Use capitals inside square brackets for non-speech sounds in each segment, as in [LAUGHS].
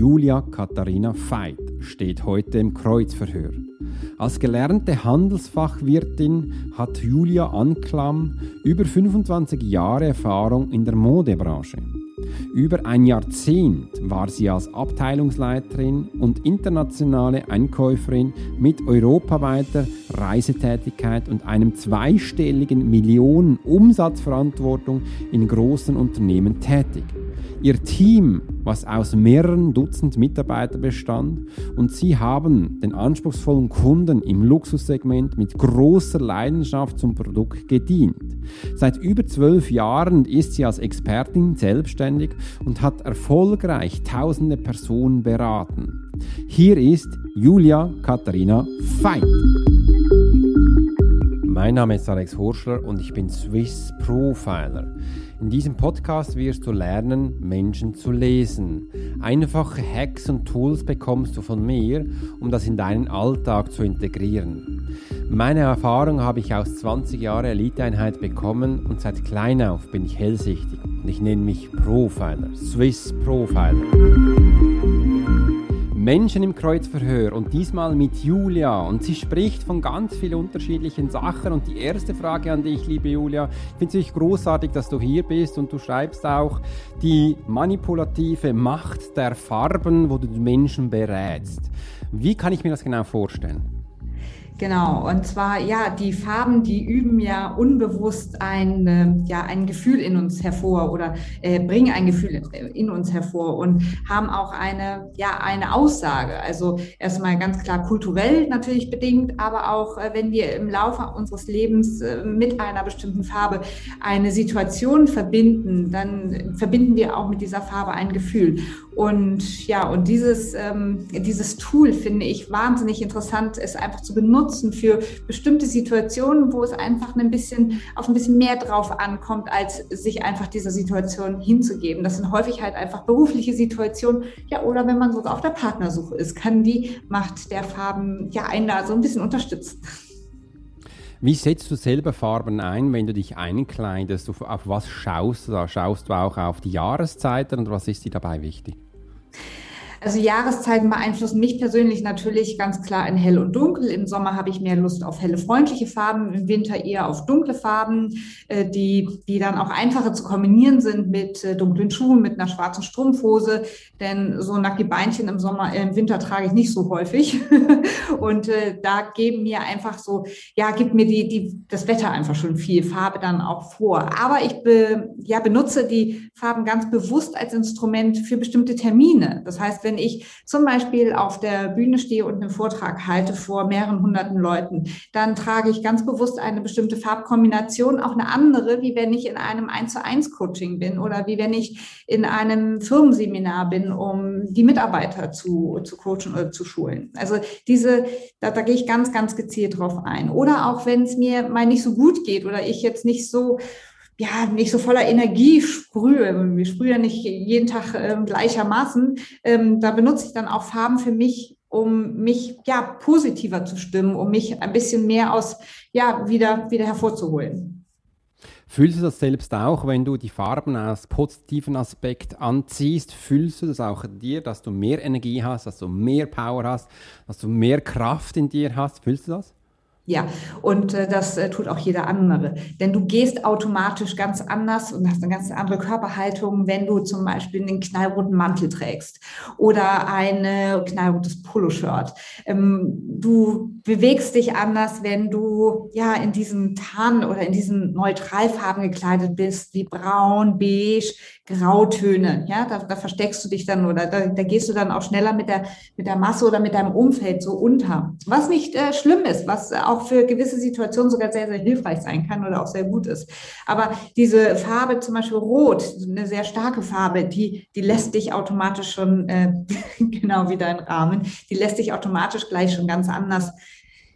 Julia Katharina Veit steht heute im Kreuzverhör. Als gelernte Handelsfachwirtin hat Julia Anklam über 25 Jahre Erfahrung in der Modebranche. Über ein Jahrzehnt war sie als Abteilungsleiterin und internationale Einkäuferin mit europaweiter Reisetätigkeit und einem zweistelligen Millionen Umsatzverantwortung in großen Unternehmen tätig. Ihr Team, was aus mehreren Dutzend Mitarbeitern bestand, und sie haben den anspruchsvollen Kunden im Luxussegment mit großer Leidenschaft zum Produkt gedient. Seit über zwölf Jahren ist sie als Expertin selbstständig und hat erfolgreich tausende Personen beraten. Hier ist Julia Katharina Veit. Mein Name ist Alex Horschler und ich bin Swiss Profiler. In diesem Podcast wirst du lernen, Menschen zu lesen. Einfache Hacks und Tools bekommst du von mir, um das in deinen Alltag zu integrieren. Meine Erfahrung habe ich aus 20 Jahren Eliteeinheit bekommen und seit klein auf bin ich hellsichtig und ich nenne mich Profiler, Swiss Profiler. Menschen im Kreuzverhör und diesmal mit Julia und sie spricht von ganz vielen unterschiedlichen Sachen und die erste Frage an dich, liebe Julia, ich finde es wirklich großartig, dass du hier bist und du schreibst auch die manipulative Macht der Farben, wo du die Menschen berätst. Wie kann ich mir das genau vorstellen? Genau, und zwar, ja, die Farben, die üben ja unbewusst ein, äh, ja, ein Gefühl in uns hervor oder äh, bringen ein Gefühl in uns hervor und haben auch eine, ja, eine Aussage. Also erstmal ganz klar kulturell natürlich bedingt, aber auch äh, wenn wir im Laufe unseres Lebens äh, mit einer bestimmten Farbe eine Situation verbinden, dann verbinden wir auch mit dieser Farbe ein Gefühl. Und ja, und dieses, ähm, dieses Tool finde ich wahnsinnig interessant, es einfach zu benutzen für bestimmte Situationen, wo es einfach ein bisschen auf ein bisschen mehr drauf ankommt, als sich einfach dieser Situation hinzugeben. Das sind häufig halt einfach berufliche Situationen, ja, oder wenn man sogar auf der Partnersuche ist, kann die Macht der Farben ja einen da so ein bisschen unterstützen. Wie setzt du selber Farben ein, wenn du dich einkleidest? Auf was schaust du da? Schaust du auch auf die Jahreszeiten und was ist dir dabei wichtig? Also Jahreszeiten beeinflussen mich persönlich natürlich ganz klar in hell und dunkel. Im Sommer habe ich mehr Lust auf helle, freundliche Farben, im Winter eher auf dunkle Farben, äh, die, die dann auch einfacher zu kombinieren sind mit äh, dunklen Schuhen, mit einer schwarzen Strumpfhose. Denn so nackte Beinchen im Sommer, äh, im Winter trage ich nicht so häufig. [LAUGHS] und da geben mir einfach so, ja, gibt mir die, die, das Wetter einfach schon viel Farbe dann auch vor. Aber ich be, ja, benutze die Farben ganz bewusst als Instrument für bestimmte Termine. Das heißt, wenn ich zum Beispiel auf der Bühne stehe und einen Vortrag halte vor mehreren hunderten Leuten, dann trage ich ganz bewusst eine bestimmte Farbkombination, auch eine andere, wie wenn ich in einem 1 zu 1 Coaching bin oder wie wenn ich in einem Firmenseminar bin, um die Mitarbeiter zu, zu coachen oder zu schulen. Also diese, da, da gehe ich ganz, ganz gezielt drauf ein. Oder auch wenn es mir mal nicht so gut geht oder ich jetzt nicht so ja, nicht so voller Energie sprühe. Wir sprühen ja nicht jeden Tag äh, gleichermaßen. Ähm, da benutze ich dann auch Farben für mich, um mich ja positiver zu stimmen, um mich ein bisschen mehr aus, ja, wieder, wieder hervorzuholen. Fühlst du das selbst auch, wenn du die Farben aus positiven Aspekt anziehst? Fühlst du das auch in dir, dass du mehr Energie hast, dass du mehr Power hast, dass du mehr Kraft in dir hast? Fühlst du das? Ja, und äh, das äh, tut auch jeder andere. Denn du gehst automatisch ganz anders und hast eine ganz andere Körperhaltung, wenn du zum Beispiel einen knallroten Mantel trägst oder ein äh, knallrotes Poloshirt. Ähm, du bewegst dich anders, wenn du ja in diesen Tarn oder in diesen Neutralfarben gekleidet bist, wie braun, beige, Grautöne. Ja, da, da versteckst du dich dann oder da, da, gehst du dann auch schneller mit der, mit der Masse oder mit deinem Umfeld so unter. Was nicht äh, schlimm ist, was auch für gewisse Situationen sogar sehr, sehr hilfreich sein kann oder auch sehr gut ist. Aber diese Farbe, zum Beispiel Rot, eine sehr starke Farbe, die, die lässt dich automatisch schon, äh, [LAUGHS] genau wie dein Rahmen, die lässt dich automatisch gleich schon ganz anders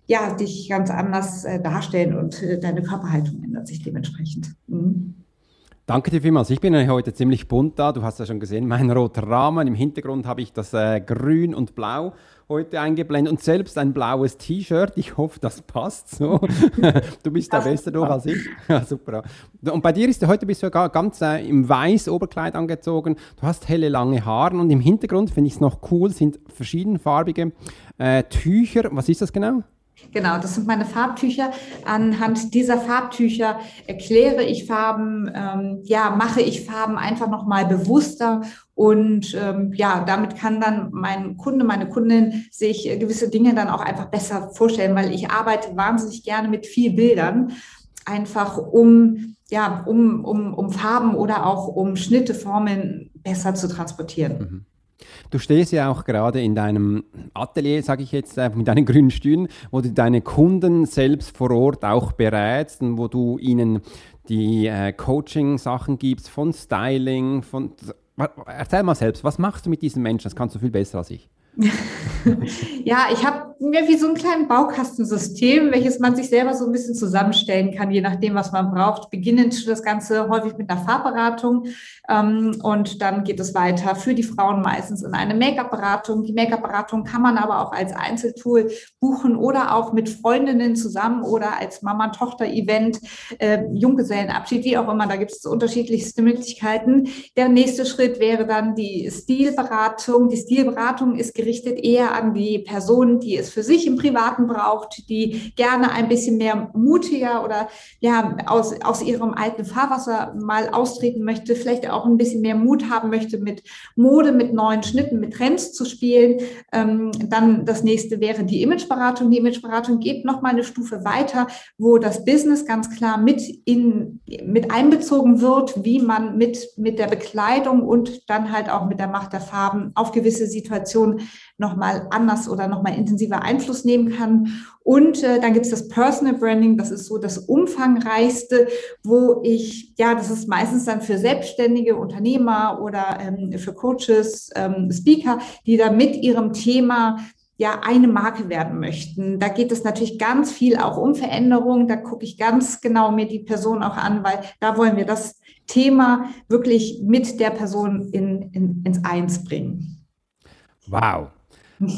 ja, dich ganz anders äh, darstellen und äh, deine Körperhaltung ändert sich dementsprechend. Mhm. Danke dir vielmals. Ich bin heute ziemlich bunt da. Du hast ja schon gesehen, mein roter Rahmen. Im Hintergrund habe ich das äh, Grün und Blau heute eingeblendet und selbst ein blaues T-Shirt. Ich hoffe, das passt so. [LAUGHS] du bist da besser durch als ich. [LAUGHS] Ja, super. Und bei dir ist heute bist du ja ganz äh, im weiß Oberkleid angezogen. Du hast helle lange Haare und im Hintergrund finde ich es noch cool sind verschiedenfarbige äh, Tücher. Was ist das genau? Genau, das sind meine Farbtücher. Anhand dieser Farbtücher erkläre ich Farben, ähm, ja, mache ich Farben einfach nochmal bewusster und ähm, ja, damit kann dann mein Kunde, meine Kundin sich gewisse Dinge dann auch einfach besser vorstellen, weil ich arbeite wahnsinnig gerne mit viel Bildern, einfach um ja, um, um, um Farben oder auch um Schnitte, Formen besser zu transportieren. Mhm. Du stehst ja auch gerade in deinem Atelier, sage ich jetzt, äh, mit deinen grünen Stühlen, wo du deine Kunden selbst vor Ort auch berätst und wo du ihnen die äh, Coaching-Sachen gibst von Styling, von... Erzähl mal selbst, was machst du mit diesen Menschen? Das kannst du viel besser als ich. [LAUGHS] ja, ich habe mir wie so ein kleines Baukastensystem, welches man sich selber so ein bisschen zusammenstellen kann, je nachdem, was man braucht. Beginnend das Ganze häufig mit einer Farbberatung ähm, und dann geht es weiter für die Frauen meistens in eine Make-up-Beratung. Die Make-up-Beratung kann man aber auch als Einzeltool buchen oder auch mit Freundinnen zusammen oder als Mama-Tochter-Event, äh, Junggesellenabschied, wie auch immer. Da gibt es unterschiedlichste Möglichkeiten. Der nächste Schritt wäre dann die Stilberatung. Die Stilberatung ist gerichtet eher an die Person, die es für sich im Privaten braucht, die gerne ein bisschen mehr mutiger oder ja aus, aus ihrem alten Fahrwasser mal austreten möchte, vielleicht auch ein bisschen mehr Mut haben möchte, mit Mode, mit neuen Schnitten, mit Trends zu spielen. Ähm, dann das nächste wäre die Imageberatung. Die Imageberatung geht noch mal eine Stufe weiter, wo das Business ganz klar mit in, mit einbezogen wird, wie man mit, mit der Bekleidung und dann halt auch mit der Macht der Farben auf gewisse Situationen nochmal anders oder nochmal intensiver Einfluss nehmen kann. Und äh, dann gibt es das Personal Branding, das ist so das umfangreichste, wo ich, ja, das ist meistens dann für selbstständige Unternehmer oder ähm, für Coaches, ähm, Speaker, die da mit ihrem Thema ja eine Marke werden möchten. Da geht es natürlich ganz viel auch um Veränderung. Da gucke ich ganz genau mir die Person auch an, weil da wollen wir das Thema wirklich mit der Person in, in, ins Eins bringen. Wow,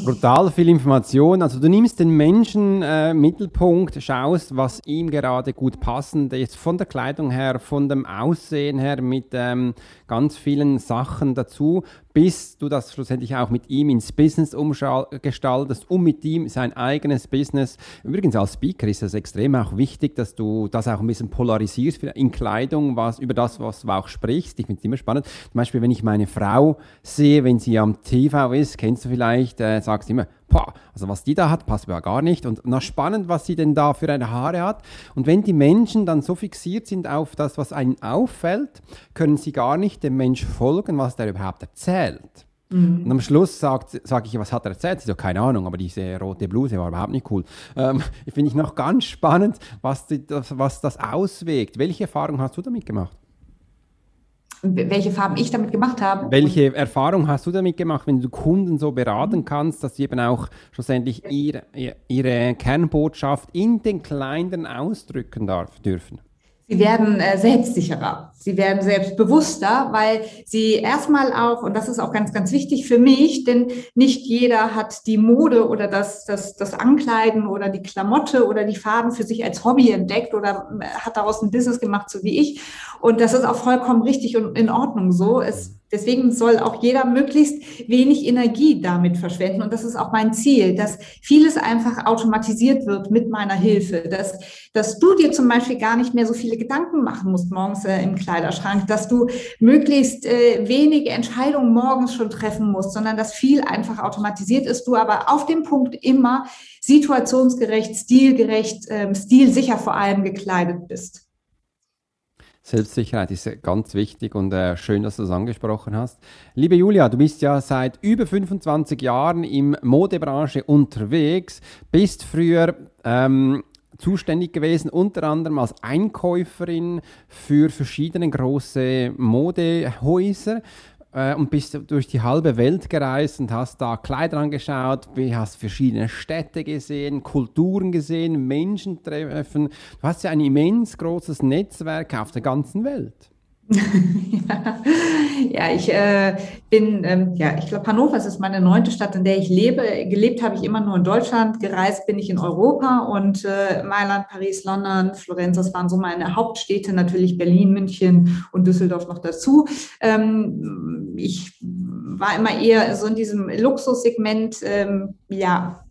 Brutal viel Information. Also du nimmst den Menschen äh, Mittelpunkt, schaust, was ihm gerade gut passend ist, von der Kleidung her, von dem Aussehen her, mit ähm, ganz vielen Sachen dazu bis du das schlussendlich auch mit ihm ins Business umgestaltest, um mit ihm sein eigenes Business. Übrigens als Speaker ist es extrem auch wichtig, dass du das auch ein bisschen polarisierst in Kleidung, was über das, was du auch sprichst. Ich finde es immer spannend. Zum Beispiel, wenn ich meine Frau sehe, wenn sie am TV ist, kennst du vielleicht, äh, sagst du immer, Boah, also was die da hat, passt mir ja gar nicht. Und na spannend, was sie denn da für eine Haare hat. Und wenn die Menschen dann so fixiert sind auf das, was ihnen auffällt, können sie gar nicht dem Mensch folgen, was der überhaupt erzählt. Mhm. Und am Schluss sage sag ich, was hat er erzählt? Sie sagt, keine Ahnung, aber diese rote Bluse war überhaupt nicht cool. Ähm, [LAUGHS] Finde ich noch ganz spannend, was, die, das, was das auswirkt. Welche Erfahrung hast du damit gemacht? Welche Farben ich damit gemacht habe. Welche Erfahrung hast du damit gemacht, wenn du Kunden so beraten kannst, dass sie eben auch schlussendlich ihre, ihre Kernbotschaft in den Kleinen ausdrücken darf, dürfen? Sie werden äh, selbstsicherer, sie werden selbstbewusster, weil sie erstmal auch, und das ist auch ganz, ganz wichtig für mich, denn nicht jeder hat die Mode oder das, das, das Ankleiden oder die Klamotte oder die Farben für sich als Hobby entdeckt oder äh, hat daraus ein Business gemacht, so wie ich. Und das ist auch vollkommen richtig und in Ordnung so. Es Deswegen soll auch jeder möglichst wenig Energie damit verschwenden. Und das ist auch mein Ziel, dass vieles einfach automatisiert wird mit meiner Hilfe. Dass, dass du dir zum Beispiel gar nicht mehr so viele Gedanken machen musst morgens äh, im Kleiderschrank, dass du möglichst äh, wenige Entscheidungen morgens schon treffen musst, sondern dass viel einfach automatisiert ist, du aber auf dem Punkt immer situationsgerecht, stilgerecht, äh, stilsicher vor allem gekleidet bist. Selbstsicherheit ist ganz wichtig und äh, schön, dass du das angesprochen hast. Liebe Julia, du bist ja seit über 25 Jahren im Modebranche unterwegs, bist früher ähm, zuständig gewesen, unter anderem als Einkäuferin für verschiedene große Modehäuser äh, und bist durch die halbe Welt gereist und hast da Kleider angeschaut, hast verschiedene Städte gesehen, Kulturen gesehen, Menschen treffen. Du hast ja ein immens großes Netzwerk auf der ganzen Welt. [LAUGHS] ja, ich äh, bin, ähm, ja, ich glaube, Hannover ist meine neunte Stadt, in der ich lebe. Gelebt habe ich immer nur in Deutschland, gereist bin ich in Europa und äh, Mailand, Paris, London, Florenz, das waren so meine Hauptstädte, natürlich Berlin, München und Düsseldorf noch dazu. Ähm, ich war immer eher so in diesem Luxussegment, ähm, ja,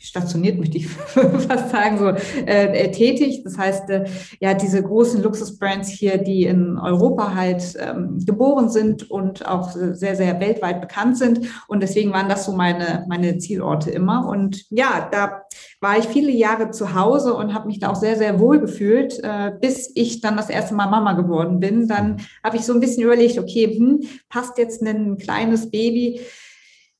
stationiert, möchte ich [LAUGHS] fast sagen, so äh, äh, tätig. Das heißt, äh, ja, diese großen Luxusbrands hier, die in Europa halt ähm, geboren sind und auch sehr, sehr weltweit bekannt sind. Und deswegen waren das so meine, meine Zielorte immer. Und ja, da war ich viele Jahre zu Hause und habe mich da auch sehr, sehr wohl gefühlt, äh, bis ich dann das erste Mal Mama geworden bin. Dann habe ich so ein bisschen überlegt, okay, hm, passt jetzt ein kleines Baby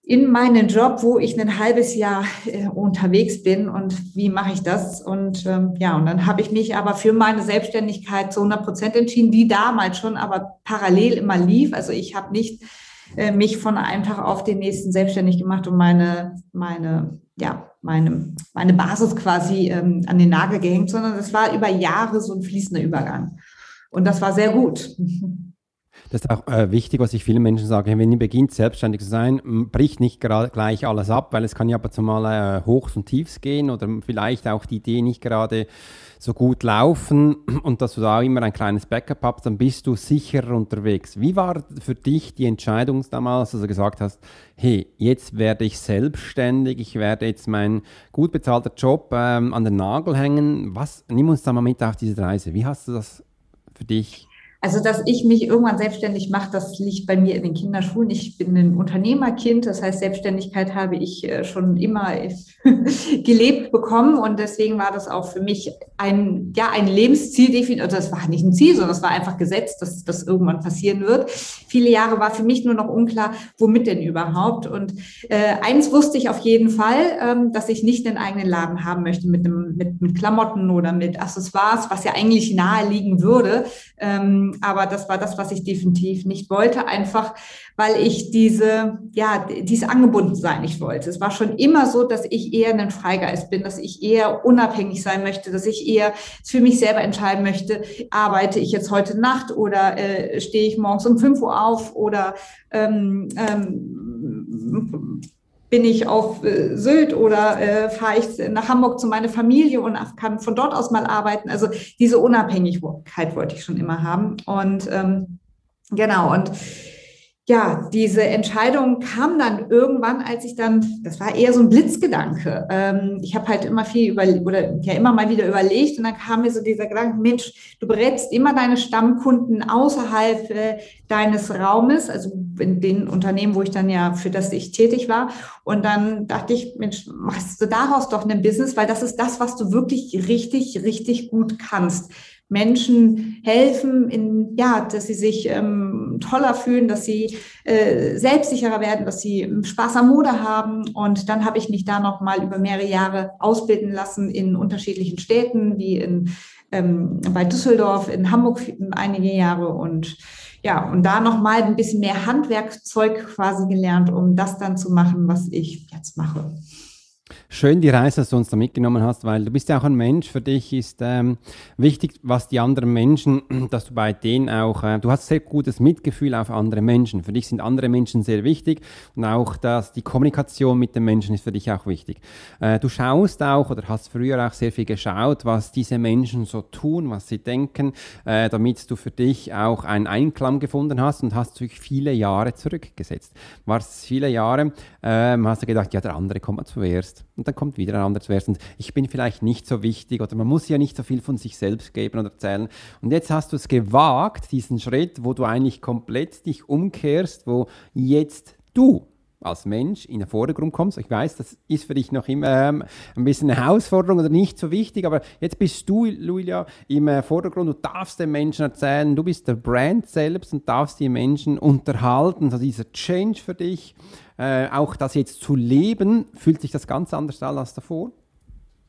in meinen Job, wo ich ein halbes Jahr äh, unterwegs bin und wie mache ich das? Und ähm, ja, und dann habe ich mich aber für meine Selbstständigkeit zu 100 Prozent entschieden, die damals schon aber parallel immer lief. Also ich habe nicht äh, mich von einem Tag auf den nächsten selbstständig gemacht und meine, meine, ja, meine, meine Basis quasi ähm, an den Nagel gehängt, sondern es war über Jahre so ein fließender Übergang. Und das war sehr gut. [LAUGHS] Das ist auch äh, wichtig, was ich vielen Menschen sage. Wenn ihr beginnt, selbstständig zu sein, bricht nicht gleich alles ab, weil es kann ja aber zumal äh, Hochs und Tiefs gehen oder vielleicht auch die Idee nicht gerade so gut laufen [CLEARS THROAT] und dass du da immer ein kleines Backup hast, dann bist du sicherer unterwegs. Wie war für dich die Entscheidung damals, dass du gesagt hast, hey, jetzt werde ich selbstständig, ich werde jetzt meinen gut bezahlten Job ähm, an den Nagel hängen. Was, nimm uns da mal mit auf diese Reise. Wie hast du das für dich also, dass ich mich irgendwann selbstständig mache, das liegt bei mir in den Kinderschuhen. Ich bin ein Unternehmerkind, das heißt, Selbstständigkeit habe ich äh, schon immer [LAUGHS] gelebt bekommen und deswegen war das auch für mich ein, ja, ein Lebensziel, also das war nicht ein Ziel, sondern es war einfach gesetzt, dass das irgendwann passieren wird. Viele Jahre war für mich nur noch unklar, womit denn überhaupt. Und äh, eins wusste ich auf jeden Fall, ähm, dass ich nicht einen eigenen Laden haben möchte mit, einem, mit, mit Klamotten oder mit Accessoires, was ja eigentlich nahe liegen würde. Ähm, aber das war das, was ich definitiv nicht wollte, einfach weil ich diese, ja, dieses Angebundensein nicht wollte. Es war schon immer so, dass ich eher ein Freigeist bin, dass ich eher unabhängig sein möchte, dass ich eher für mich selber entscheiden möchte, arbeite ich jetzt heute Nacht oder äh, stehe ich morgens um 5 Uhr auf oder ähm, ähm, bin ich auf äh, Sylt oder äh, fahre ich nach Hamburg zu meiner Familie und kann von dort aus mal arbeiten. Also diese Unabhängigkeit wollte ich schon immer haben. Und ähm, genau, und ja, diese Entscheidung kam dann irgendwann, als ich dann, das war eher so ein Blitzgedanke. Ähm, ich habe halt immer viel über oder ja immer mal wieder überlegt und dann kam mir so dieser Gedanke, Mensch, du berätst immer deine Stammkunden außerhalb äh, deines Raumes, also in den Unternehmen, wo ich dann ja für das ich tätig war. Und dann dachte ich, Mensch, machst du daraus doch ein Business, weil das ist das, was du wirklich richtig, richtig gut kannst. Menschen helfen, in, ja, dass sie sich ähm, toller fühlen, dass sie äh, selbstsicherer werden, dass sie Spaß am Mode haben. Und dann habe ich mich da noch mal über mehrere Jahre ausbilden lassen in unterschiedlichen Städten, wie in ähm, bei Düsseldorf, in Hamburg einige Jahre und ja, und da noch mal ein bisschen mehr Handwerkzeug quasi gelernt, um das dann zu machen, was ich jetzt mache. Schön die Reise, dass du uns da mitgenommen hast, weil du bist ja auch ein Mensch. Für dich ist ähm, wichtig, was die anderen Menschen, [CLEARS THROAT] dass du bei denen auch, äh, du hast sehr gutes Mitgefühl auf andere Menschen. Für dich sind andere Menschen sehr wichtig und auch, dass die Kommunikation mit den Menschen ist für dich auch wichtig. Äh, du schaust auch oder hast früher auch sehr viel geschaut, was diese Menschen so tun, was sie denken, äh, damit du für dich auch einen Einklang gefunden hast und hast dich viele Jahre zurückgesetzt. Warst viele Jahre, ähm, hast du gedacht, ja, der andere kommt mal zuerst und dann kommt wieder ein anderes Vers und ich bin vielleicht nicht so wichtig oder man muss ja nicht so viel von sich selbst geben oder erzählen. Und jetzt hast du es gewagt, diesen Schritt, wo du eigentlich komplett dich umkehrst, wo jetzt du als Mensch in den Vordergrund kommst. Ich weiß, das ist für dich noch immer ähm, ein bisschen eine Herausforderung oder nicht so wichtig, aber jetzt bist du, Julia, im äh, Vordergrund. Du darfst den Menschen erzählen, du bist der Brand selbst und darfst die Menschen unterhalten. Also dieser Change für dich, äh, auch das jetzt zu leben, fühlt sich das ganz anders an als davor?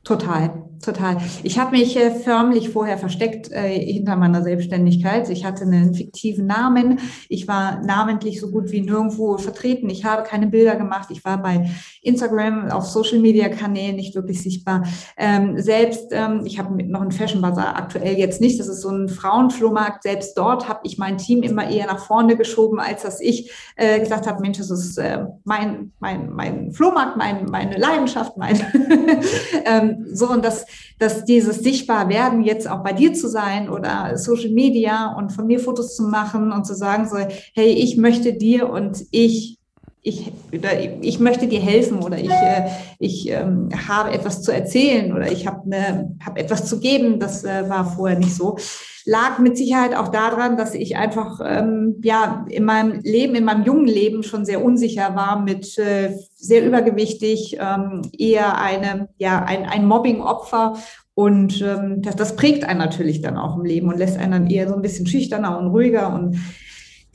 Total, total. Ich habe mich äh, förmlich vorher versteckt äh, hinter meiner Selbstständigkeit. Ich hatte einen fiktiven Namen. Ich war namentlich so gut wie nirgendwo vertreten. Ich habe keine Bilder gemacht. Ich war bei Instagram auf Social Media Kanälen nicht wirklich sichtbar. Ähm, selbst, ähm, ich habe noch einen Fashion Bazaar aktuell jetzt nicht. Das ist so ein Frauenflohmarkt. Selbst dort habe ich mein Team immer eher nach vorne geschoben, als dass ich äh, gesagt habe, Mensch, das ist äh, mein, mein, mein Flohmarkt, mein, meine Leidenschaft, mein [LAUGHS] ähm, so und dass, dass dieses Sichtbarwerden jetzt auch bei dir zu sein oder Social Media und von mir Fotos zu machen und zu sagen so, hey, ich möchte dir und ich ich, ich möchte dir helfen oder ich, äh, ich ähm, habe etwas zu erzählen oder ich habe ne, hab etwas zu geben. Das äh, war vorher nicht so. Lag mit Sicherheit auch daran, dass ich einfach ähm, ja in meinem Leben, in meinem jungen Leben schon sehr unsicher war, mit äh, sehr übergewichtig, ähm, eher eine, ja, ein, ein Mobbing-Opfer. Und ähm, das, das prägt einen natürlich dann auch im Leben und lässt einen dann eher so ein bisschen schüchterner und ruhiger. Und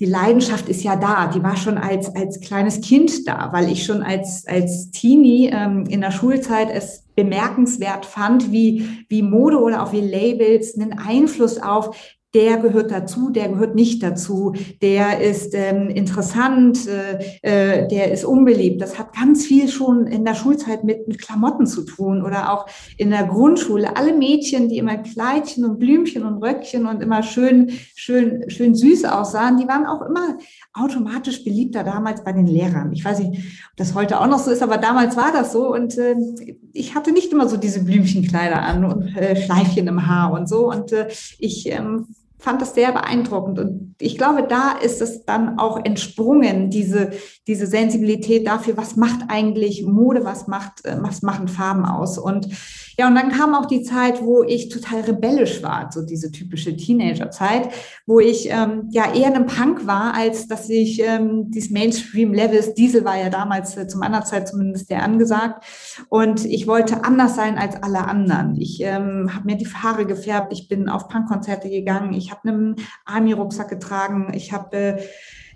die Leidenschaft ist ja da. Die war schon als, als kleines Kind da, weil ich schon als, als Teenie ähm, in der Schulzeit es bemerkenswert fand, wie, wie Mode oder auch wie Labels einen Einfluss auf der gehört dazu, der gehört nicht dazu, der ist ähm, interessant, äh, äh, der ist unbeliebt. Das hat ganz viel schon in der Schulzeit mit, mit Klamotten zu tun oder auch in der Grundschule. Alle Mädchen, die immer Kleidchen und Blümchen und Röckchen und immer schön, schön, schön süß aussahen, die waren auch immer automatisch beliebter damals bei den Lehrern. Ich weiß nicht, ob das heute auch noch so ist, aber damals war das so und äh, ich hatte nicht immer so diese Blümchenkleider an und äh, Schleifchen im Haar und so und äh, ich ähm, fand das sehr beeindruckend. Und ich glaube, da ist es dann auch entsprungen, diese, diese Sensibilität dafür, was macht eigentlich Mode, was macht, äh, was machen Farben aus. Und ja, und dann kam auch die Zeit, wo ich total rebellisch war, so diese typische Teenagerzeit, wo ich ähm, ja eher ein Punk war, als dass ich ähm, dieses Mainstream-Levels, Diesel war ja damals äh, zu meiner Zeit zumindest sehr angesagt. Und ich wollte anders sein als alle anderen. Ich ähm, habe mir die Haare gefärbt, ich bin auf Punkkonzerte gegangen, ich habe einen Army-Rucksack getragen, ich habe äh,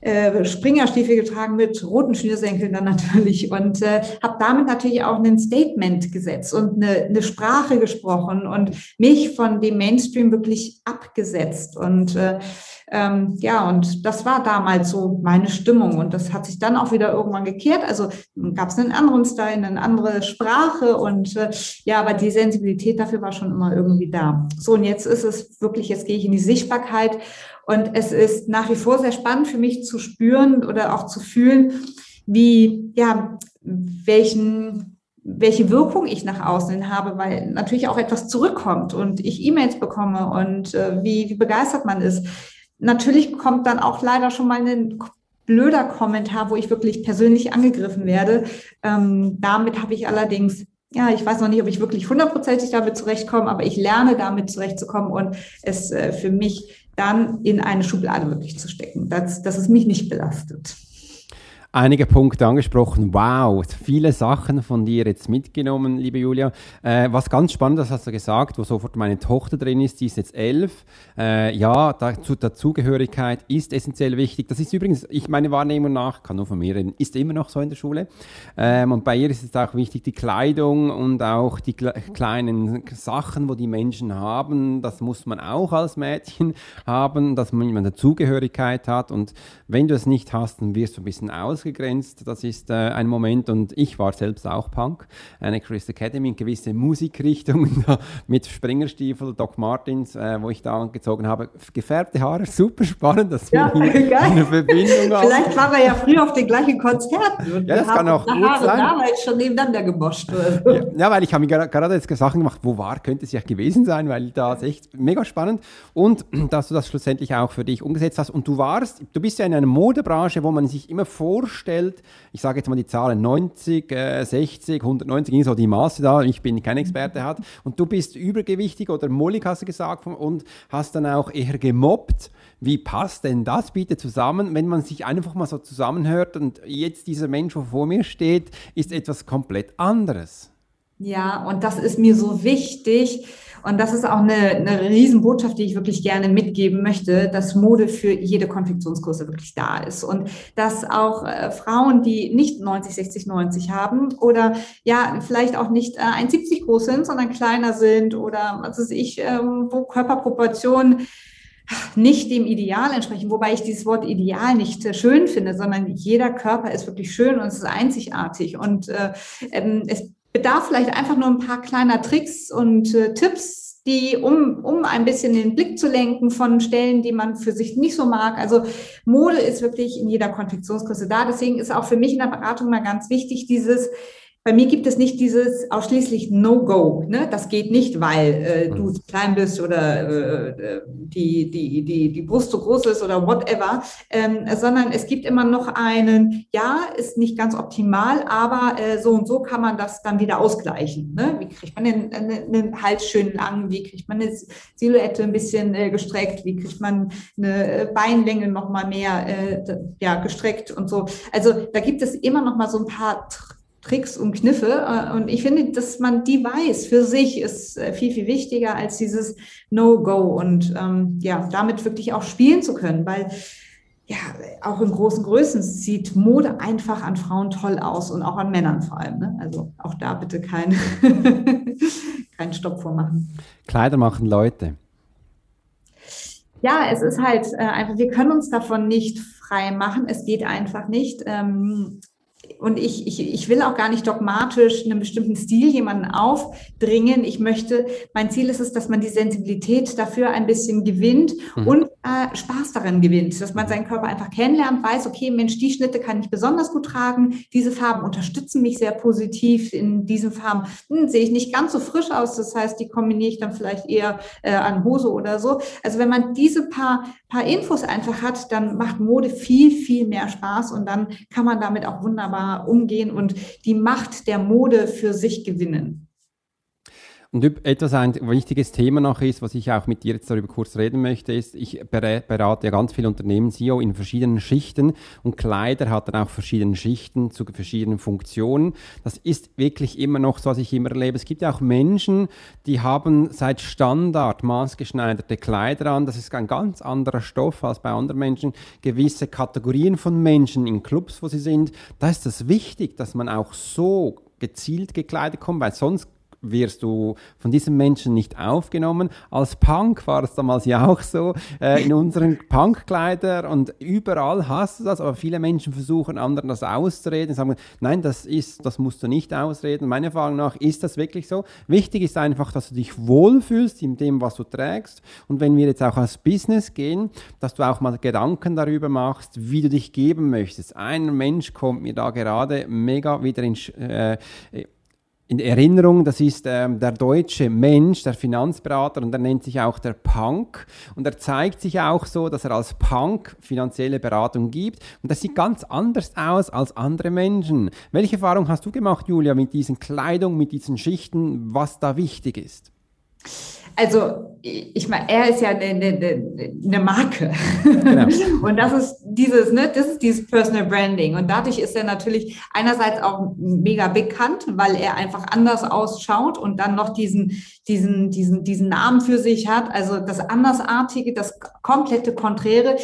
äh, Springerstiefel getragen mit roten Schnürsenkeln dann [LAUGHS] natürlich. Und äh, habe damit natürlich auch ein Statement gesetzt und eine, eine Sprache gesprochen und mich von dem Mainstream wirklich abgesetzt. Und äh, ähm, ja, und das war damals so meine Stimmung und das hat sich dann auch wieder irgendwann gekehrt. Also gab es einen anderen Style, eine andere Sprache und äh, ja, aber die Sensibilität dafür war schon immer irgendwie da. So, und jetzt ist es wirklich, jetzt gehe ich in die Sichtbarkeit und es ist nach wie vor sehr spannend für mich zu spüren oder auch zu fühlen, wie, ja, welchen welche Wirkung ich nach außen habe, weil natürlich auch etwas zurückkommt und ich E-Mails bekomme und äh, wie, wie begeistert man ist. Natürlich kommt dann auch leider schon mal ein blöder Kommentar, wo ich wirklich persönlich angegriffen werde. Ähm, damit habe ich allerdings, ja, ich weiß noch nicht, ob ich wirklich hundertprozentig damit zurechtkomme, aber ich lerne damit zurechtzukommen und es äh, für mich dann in eine Schublade wirklich zu stecken, dass, dass es mich nicht belastet einige Punkte angesprochen. Wow, viele Sachen von dir jetzt mitgenommen, liebe Julia. Äh, was ganz spannend, das hast du gesagt, wo sofort meine Tochter drin ist, die ist jetzt elf. Äh, ja, dazu, Dazugehörigkeit ist essentiell wichtig. Das ist übrigens, ich meine Wahrnehmung nach, kann nur von mir reden, ist immer noch so in der Schule. Ähm, und bei ihr ist es auch wichtig, die Kleidung und auch die kleinen Sachen, wo die Menschen haben, das muss man auch als Mädchen haben, dass man eine Dazugehörigkeit hat. Und wenn du es nicht hast, dann wirst du ein bisschen aus ausgegrenzt. Das ist äh, ein Moment und ich war selbst auch Punk. Eine Chris Academy in gewisse Musikrichtungen [LAUGHS] mit Springerstiefel, Doc Martins, äh, wo ich da angezogen habe. Gefärbte Haare, [LAUGHS] super spannend, dass ja, wir hier [LAUGHS] eine Verbindung haben. Vielleicht waren wir ja früher auf den gleichen Konzerten ja, das kann auch gut Haare sein. damals schon nebeneinander gemoscht. Ja, ja, weil ich habe mir gerade jetzt Sachen gemacht, wo war, könnte es ja gewesen sein, weil da ist echt mega spannend und [CLEARS THROAT] dass du das schlussendlich auch für dich umgesetzt hast und du warst, du bist ja in einer Modebranche, wo man sich immer vorstellt, vorstellt, ich sage jetzt mal die Zahlen 90, äh, 60, 190, ging so die Maße da, ich bin kein Experte hat, und du bist übergewichtig oder mollig hast du gesagt und hast dann auch eher gemobbt. Wie passt denn das bitte zusammen, wenn man sich einfach mal so zusammenhört und jetzt dieser Mensch, der vor mir steht, ist etwas komplett anderes? Ja, und das ist mir so wichtig. Und das ist auch eine, eine Riesenbotschaft, die ich wirklich gerne mitgeben möchte, dass Mode für jede Konfektionskurse wirklich da ist. Und dass auch äh, Frauen, die nicht 90, 60, 90 haben oder ja, vielleicht auch nicht äh, 1,70 groß sind, sondern kleiner sind oder was weiß ich, ähm, wo Körperproportionen nicht dem Ideal entsprechen, wobei ich dieses Wort Ideal nicht äh, schön finde, sondern jeder Körper ist wirklich schön und es ist einzigartig. Und äh, ähm, es bedarf vielleicht einfach nur ein paar kleiner Tricks und äh, Tipps, die, um, um ein bisschen den Blick zu lenken von Stellen, die man für sich nicht so mag. Also Mode ist wirklich in jeder Konfektionsgröße da. Deswegen ist auch für mich in der Beratung mal ganz wichtig, dieses bei mir gibt es nicht dieses ausschließlich No-Go. Ne? Das geht nicht, weil äh, du zu klein bist oder äh, die, die, die, die Brust zu groß ist oder whatever, ähm, sondern es gibt immer noch einen, ja, ist nicht ganz optimal, aber äh, so und so kann man das dann wieder ausgleichen. Ne? Wie kriegt man den, den, den Hals schön lang? Wie kriegt man eine Silhouette ein bisschen äh, gestreckt? Wie kriegt man eine Beinlänge noch mal mehr äh, ja, gestreckt und so? Also da gibt es immer noch mal so ein paar Tricks und Kniffe. Äh, und ich finde, dass man die weiß für sich, ist äh, viel, viel wichtiger als dieses No-Go und ähm, ja, damit wirklich auch spielen zu können, weil ja, auch in großen Größen sieht Mode einfach an Frauen toll aus und auch an Männern vor allem. Ne? Also auch da bitte kein, [LAUGHS] keinen Stopp vormachen. Kleider machen Leute. Ja, es ist halt äh, einfach, wir können uns davon nicht frei machen. Es geht einfach nicht. Ähm, und ich, ich, ich will auch gar nicht dogmatisch einen bestimmten Stil jemanden aufdringen. Ich möchte, mein Ziel ist es, dass man die Sensibilität dafür ein bisschen gewinnt mhm. und äh, Spaß daran gewinnt, dass man seinen Körper einfach kennenlernt, weiß, okay, Mensch, die Schnitte kann ich besonders gut tragen, diese Farben unterstützen mich sehr positiv, in diesen Farben hm, sehe ich nicht ganz so frisch aus, das heißt, die kombiniere ich dann vielleicht eher äh, an Hose oder so. Also wenn man diese paar, paar Infos einfach hat, dann macht Mode viel, viel mehr Spaß und dann kann man damit auch wunderbar umgehen und die Macht der Mode für sich gewinnen. Und etwas ein wichtiges Thema noch ist, was ich auch mit dir jetzt darüber kurz reden möchte, ist, ich berate ja ganz viele Unternehmen, CEO in verschiedenen Schichten und Kleider hat dann auch verschiedene Schichten zu verschiedenen Funktionen. Das ist wirklich immer noch so, was ich immer erlebe. Es gibt ja auch Menschen, die haben seit Standard maßgeschneiderte Kleider an. Das ist ein ganz anderer Stoff als bei anderen Menschen. Gewisse Kategorien von Menschen in Clubs, wo sie sind, da ist es wichtig, dass man auch so gezielt gekleidet kommt, weil sonst wirst du von diesen Menschen nicht aufgenommen. Als Punk war es damals ja auch so, äh, in unseren Punkkleider und überall hast du das, aber viele Menschen versuchen anderen das auszureden, sagen, nein, das ist, das musst du nicht ausreden. Meiner Erfahrung nach ist das wirklich so. Wichtig ist einfach, dass du dich wohlfühlst in dem, was du trägst und wenn wir jetzt auch als Business gehen, dass du auch mal Gedanken darüber machst, wie du dich geben möchtest. Ein Mensch kommt mir da gerade mega wieder in, äh, in Erinnerung, das ist ähm, der deutsche Mensch, der Finanzberater und er nennt sich auch der Punk und er zeigt sich auch so, dass er als Punk finanzielle Beratung gibt und das sieht ganz anders aus als andere Menschen. Welche Erfahrung hast du gemacht, Julia, mit diesen Kleidung, mit diesen Schichten, was da wichtig ist? Also ich meine, er ist ja eine, eine, eine Marke. Genau. [LAUGHS] und das ist dieses, ne, das ist dieses Personal Branding. Und dadurch ist er natürlich einerseits auch mega bekannt, weil er einfach anders ausschaut und dann noch diesen, diesen, diesen, diesen Namen für sich hat. Also das Andersartige, das komplette Konträre.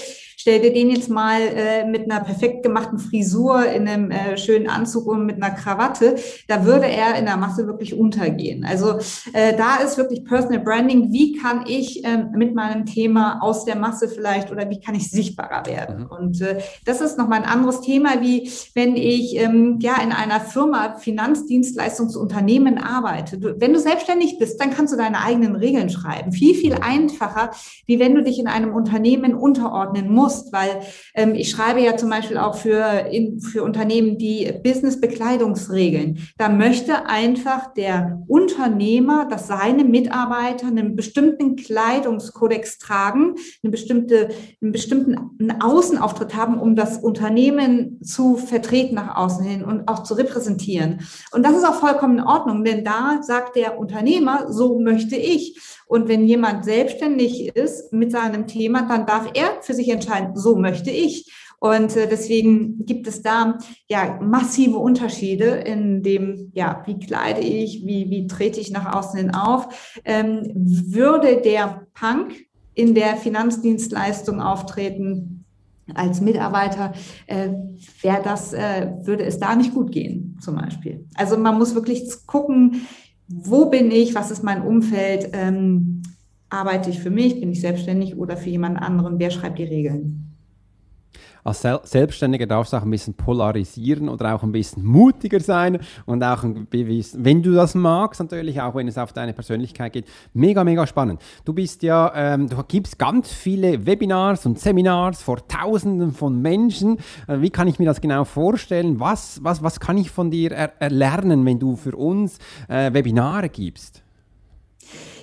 Stell dir den jetzt mal äh, mit einer perfekt gemachten Frisur in einem äh, schönen Anzug und mit einer Krawatte. Da würde er in der Masse wirklich untergehen. Also äh, da ist wirklich Personal Branding. Wie kann ich äh, mit meinem Thema aus der Masse vielleicht oder wie kann ich sichtbarer werden? Mhm. Und äh, das ist nochmal ein anderes Thema, wie wenn ich ähm, ja in einer Firma, Finanzdienstleistungsunternehmen arbeite. Du, wenn du selbstständig bist, dann kannst du deine eigenen Regeln schreiben. Viel, viel einfacher, wie wenn du dich in einem Unternehmen unterordnen musst musst, weil ähm, ich schreibe ja zum Beispiel auch für, in, für Unternehmen die Business-Bekleidungsregeln. Da möchte einfach der Unternehmer, dass seine Mitarbeiter einen bestimmten Kleidungskodex tragen, eine bestimmte, einen bestimmten Außenauftritt haben, um das Unternehmen zu vertreten nach außen hin und auch zu repräsentieren. Und das ist auch vollkommen in Ordnung, denn da sagt der Unternehmer, so möchte ich. Und wenn jemand selbstständig ist mit seinem Thema, dann darf er für sich entscheiden, so möchte ich. Und äh, deswegen gibt es da ja massive Unterschiede in dem, ja, wie kleide ich, wie, wie trete ich nach außen hin auf. Ähm, würde der Punk in der Finanzdienstleistung auftreten, als Mitarbeiter, äh, wäre das, äh, würde es da nicht gut gehen, zum Beispiel. Also man muss wirklich gucken, wo bin ich, was ist mein Umfeld, ähm, arbeite ich für mich, bin ich selbstständig oder für jemand anderen, wer schreibt die Regeln? Als Selbstständiger darfst du auch ein bisschen polarisieren oder auch ein bisschen mutiger sein und auch ein bisschen, wenn du das magst, natürlich auch, wenn es auf deine Persönlichkeit geht. Mega, mega spannend. Du bist ja, ähm, du gibst ganz viele Webinars und Seminars vor Tausenden von Menschen. Äh, wie kann ich mir das genau vorstellen? Was, was, was kann ich von dir er erlernen, wenn du für uns äh, Webinare gibst?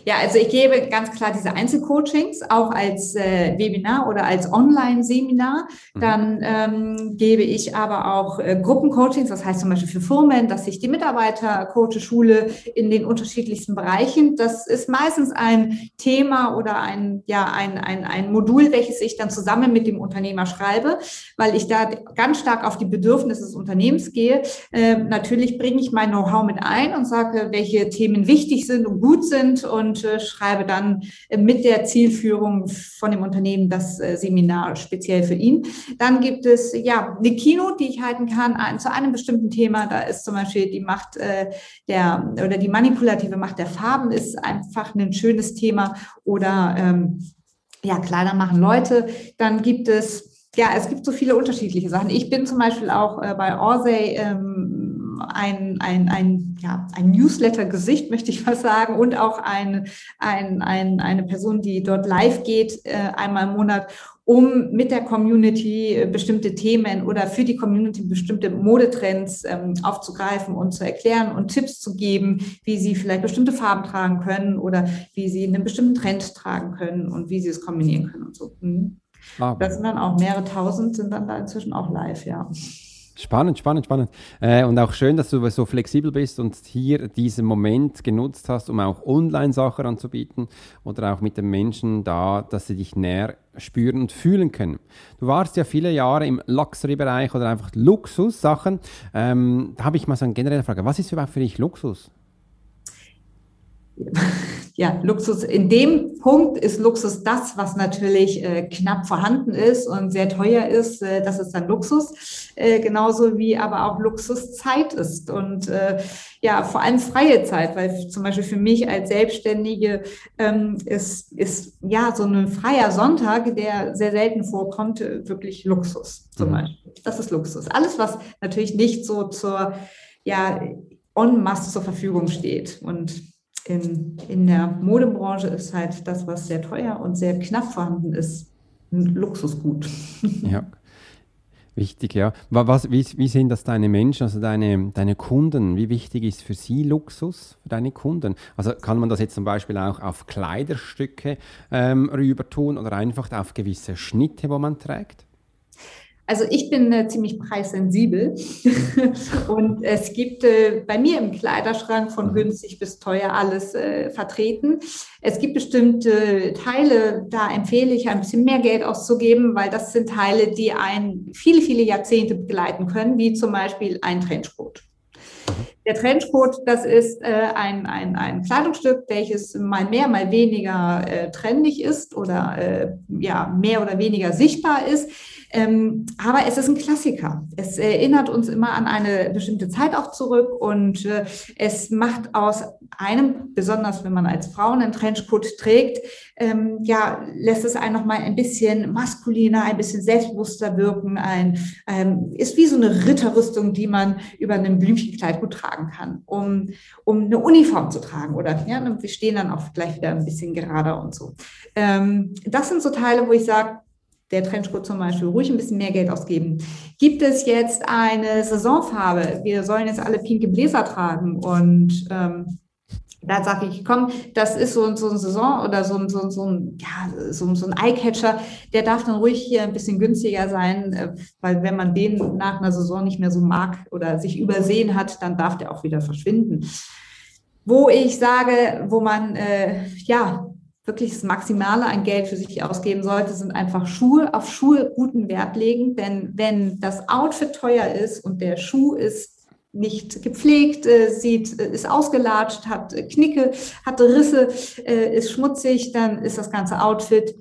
Ja, also ich gebe ganz klar diese Einzelcoachings auch als äh, Webinar oder als Online-Seminar. Mhm. Dann ähm, gebe ich aber auch äh, Gruppencoachings, das heißt zum Beispiel für Firmen, dass ich die Mitarbeiter coache, schule in den unterschiedlichsten Bereichen. Das ist meistens ein Thema oder ein, ja, ein, ein, ein Modul, welches ich dann zusammen mit dem Unternehmer schreibe, weil ich da ganz stark auf die Bedürfnisse des Unternehmens gehe. Äh, natürlich bringe ich mein Know-how mit ein und sage, welche Themen wichtig sind und gut sind und und äh, schreibe dann äh, mit der Zielführung von dem Unternehmen das äh, Seminar speziell für ihn. Dann gibt es ja eine Keynote, die ich halten kann zu einem bestimmten Thema. Da ist zum Beispiel die Macht der oder die manipulative Macht der Farben ist einfach ein schönes Thema oder ähm, ja, Kleider machen Leute. Dann gibt es ja, es gibt so viele unterschiedliche Sachen. Ich bin zum Beispiel auch äh, bei Orsay ähm, ein, ein, ein, ja, ein Newsletter-Gesicht, möchte ich mal sagen, und auch ein, ein, ein, eine Person, die dort live geht, äh, einmal im Monat, um mit der Community äh, bestimmte Themen oder für die Community bestimmte Modetrends ähm, aufzugreifen und zu erklären und Tipps zu geben, wie sie vielleicht bestimmte Farben tragen können oder wie sie einen bestimmten Trend tragen können und wie sie es kombinieren können und so. Mhm. Ah, das sind dann auch mehrere tausend, sind dann da inzwischen auch live, ja. Spannend, spannend, spannend. Äh, und auch schön, dass du so flexibel bist und hier diesen Moment genutzt hast, um auch Online-Sachen anzubieten oder auch mit den Menschen da, dass sie dich näher spüren und fühlen können. Du warst ja viele Jahre im Luxury-Bereich oder einfach Luxus-Sachen. Ähm, da habe ich mal so eine generelle Frage. Was ist überhaupt für dich Luxus? [LAUGHS] ja, Luxus, in dem Punkt ist Luxus das, was natürlich äh, knapp vorhanden ist und sehr teuer ist. Äh, das ist dann Luxus. Äh, genauso wie aber auch Luxus Zeit ist und äh, ja, vor allem freie Zeit, weil zum Beispiel für mich als Selbstständige ähm, ist, ist ja so ein freier Sonntag, der sehr selten vorkommt, äh, wirklich Luxus zum mhm. Beispiel. Das ist Luxus. Alles, was natürlich nicht so zur, ja, en masse zur Verfügung steht und in, in der Modebranche ist halt das, was sehr teuer und sehr knapp vorhanden ist, ein Luxusgut. Ja. Wichtig, ja. Was, wie, wie sind das deine Menschen, also deine, deine Kunden? Wie wichtig ist für sie Luxus, für deine Kunden? Also kann man das jetzt zum Beispiel auch auf Kleiderstücke ähm, rüber tun oder einfach auf gewisse Schnitte, wo man trägt? Also ich bin äh, ziemlich preissensibel [LAUGHS] und es gibt äh, bei mir im Kleiderschrank von mhm. günstig bis teuer alles äh, vertreten. Es gibt bestimmte Teile, da empfehle ich ein bisschen mehr Geld auszugeben, weil das sind Teile, die einen viele, viele Jahrzehnte begleiten können, wie zum Beispiel ein Trenchcoat. Der Trenchcoat, das ist äh, ein, ein, ein Kleidungsstück, welches mal mehr, mal weniger äh, trendig ist oder äh, ja, mehr oder weniger sichtbar ist. Ähm, aber es ist ein Klassiker. Es erinnert uns immer an eine bestimmte Zeit auch zurück und äh, es macht aus einem, besonders wenn man als Frau einen Trenchcoat trägt, ähm, ja, lässt es einen nochmal ein bisschen maskuliner, ein bisschen selbstbewusster wirken. Ein, ähm, ist wie so eine Ritterrüstung, die man über einem Blümchenkleid gut tragen kann, um, um eine Uniform zu tragen. Oder ja, wir stehen dann auch gleich wieder ein bisschen gerader und so. Ähm, das sind so Teile, wo ich sage, der Trenchcoat zum Beispiel, ruhig ein bisschen mehr Geld ausgeben. Gibt es jetzt eine Saisonfarbe? Wir sollen jetzt alle pinke Bläser tragen und ähm, da sage ich, komm, das ist so, so ein Saison oder so, so, so, ein, ja, so, so ein Eyecatcher, der darf dann ruhig hier ein bisschen günstiger sein, äh, weil wenn man den nach einer Saison nicht mehr so mag oder sich übersehen hat, dann darf der auch wieder verschwinden. Wo ich sage, wo man äh, ja wirklich das Maximale an Geld für sich ausgeben sollte, sind einfach Schuhe, auf Schuhe guten Wert legen. Denn wenn das Outfit teuer ist und der Schuh ist nicht gepflegt, äh, sieht, äh, ist ausgelatscht, hat äh, Knicke, hat Risse, äh, ist schmutzig, dann ist das ganze Outfit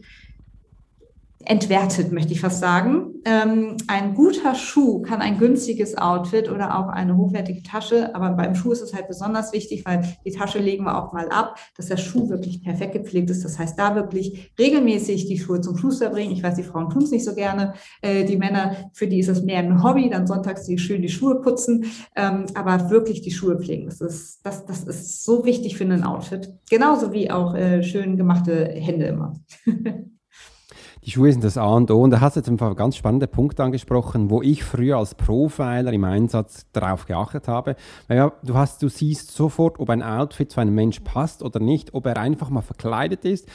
entwertet, möchte ich fast sagen. Ähm, ein guter Schuh kann ein günstiges Outfit oder auch eine hochwertige Tasche, aber beim Schuh ist es halt besonders wichtig, weil die Tasche legen wir auch mal ab, dass der Schuh wirklich perfekt gepflegt ist. Das heißt, da wirklich regelmäßig die Schuhe zum Schuster bringen. Ich weiß, die Frauen tun es nicht so gerne. Äh, die Männer, für die ist es mehr ein Hobby, dann sonntags die schön die Schuhe putzen, ähm, aber wirklich die Schuhe pflegen. Das ist, das, das ist so wichtig für ein Outfit. Genauso wie auch äh, schön gemachte Hände immer. [LAUGHS] Die Schuhe sind das A und O. Und da hast du jetzt ein paar ganz spannende Punkte angesprochen, wo ich früher als Profiler im Einsatz darauf geachtet habe. Weil ja, du, hast, du siehst sofort, ob ein Outfit zu einem Mensch passt oder nicht, ob er einfach mal verkleidet ist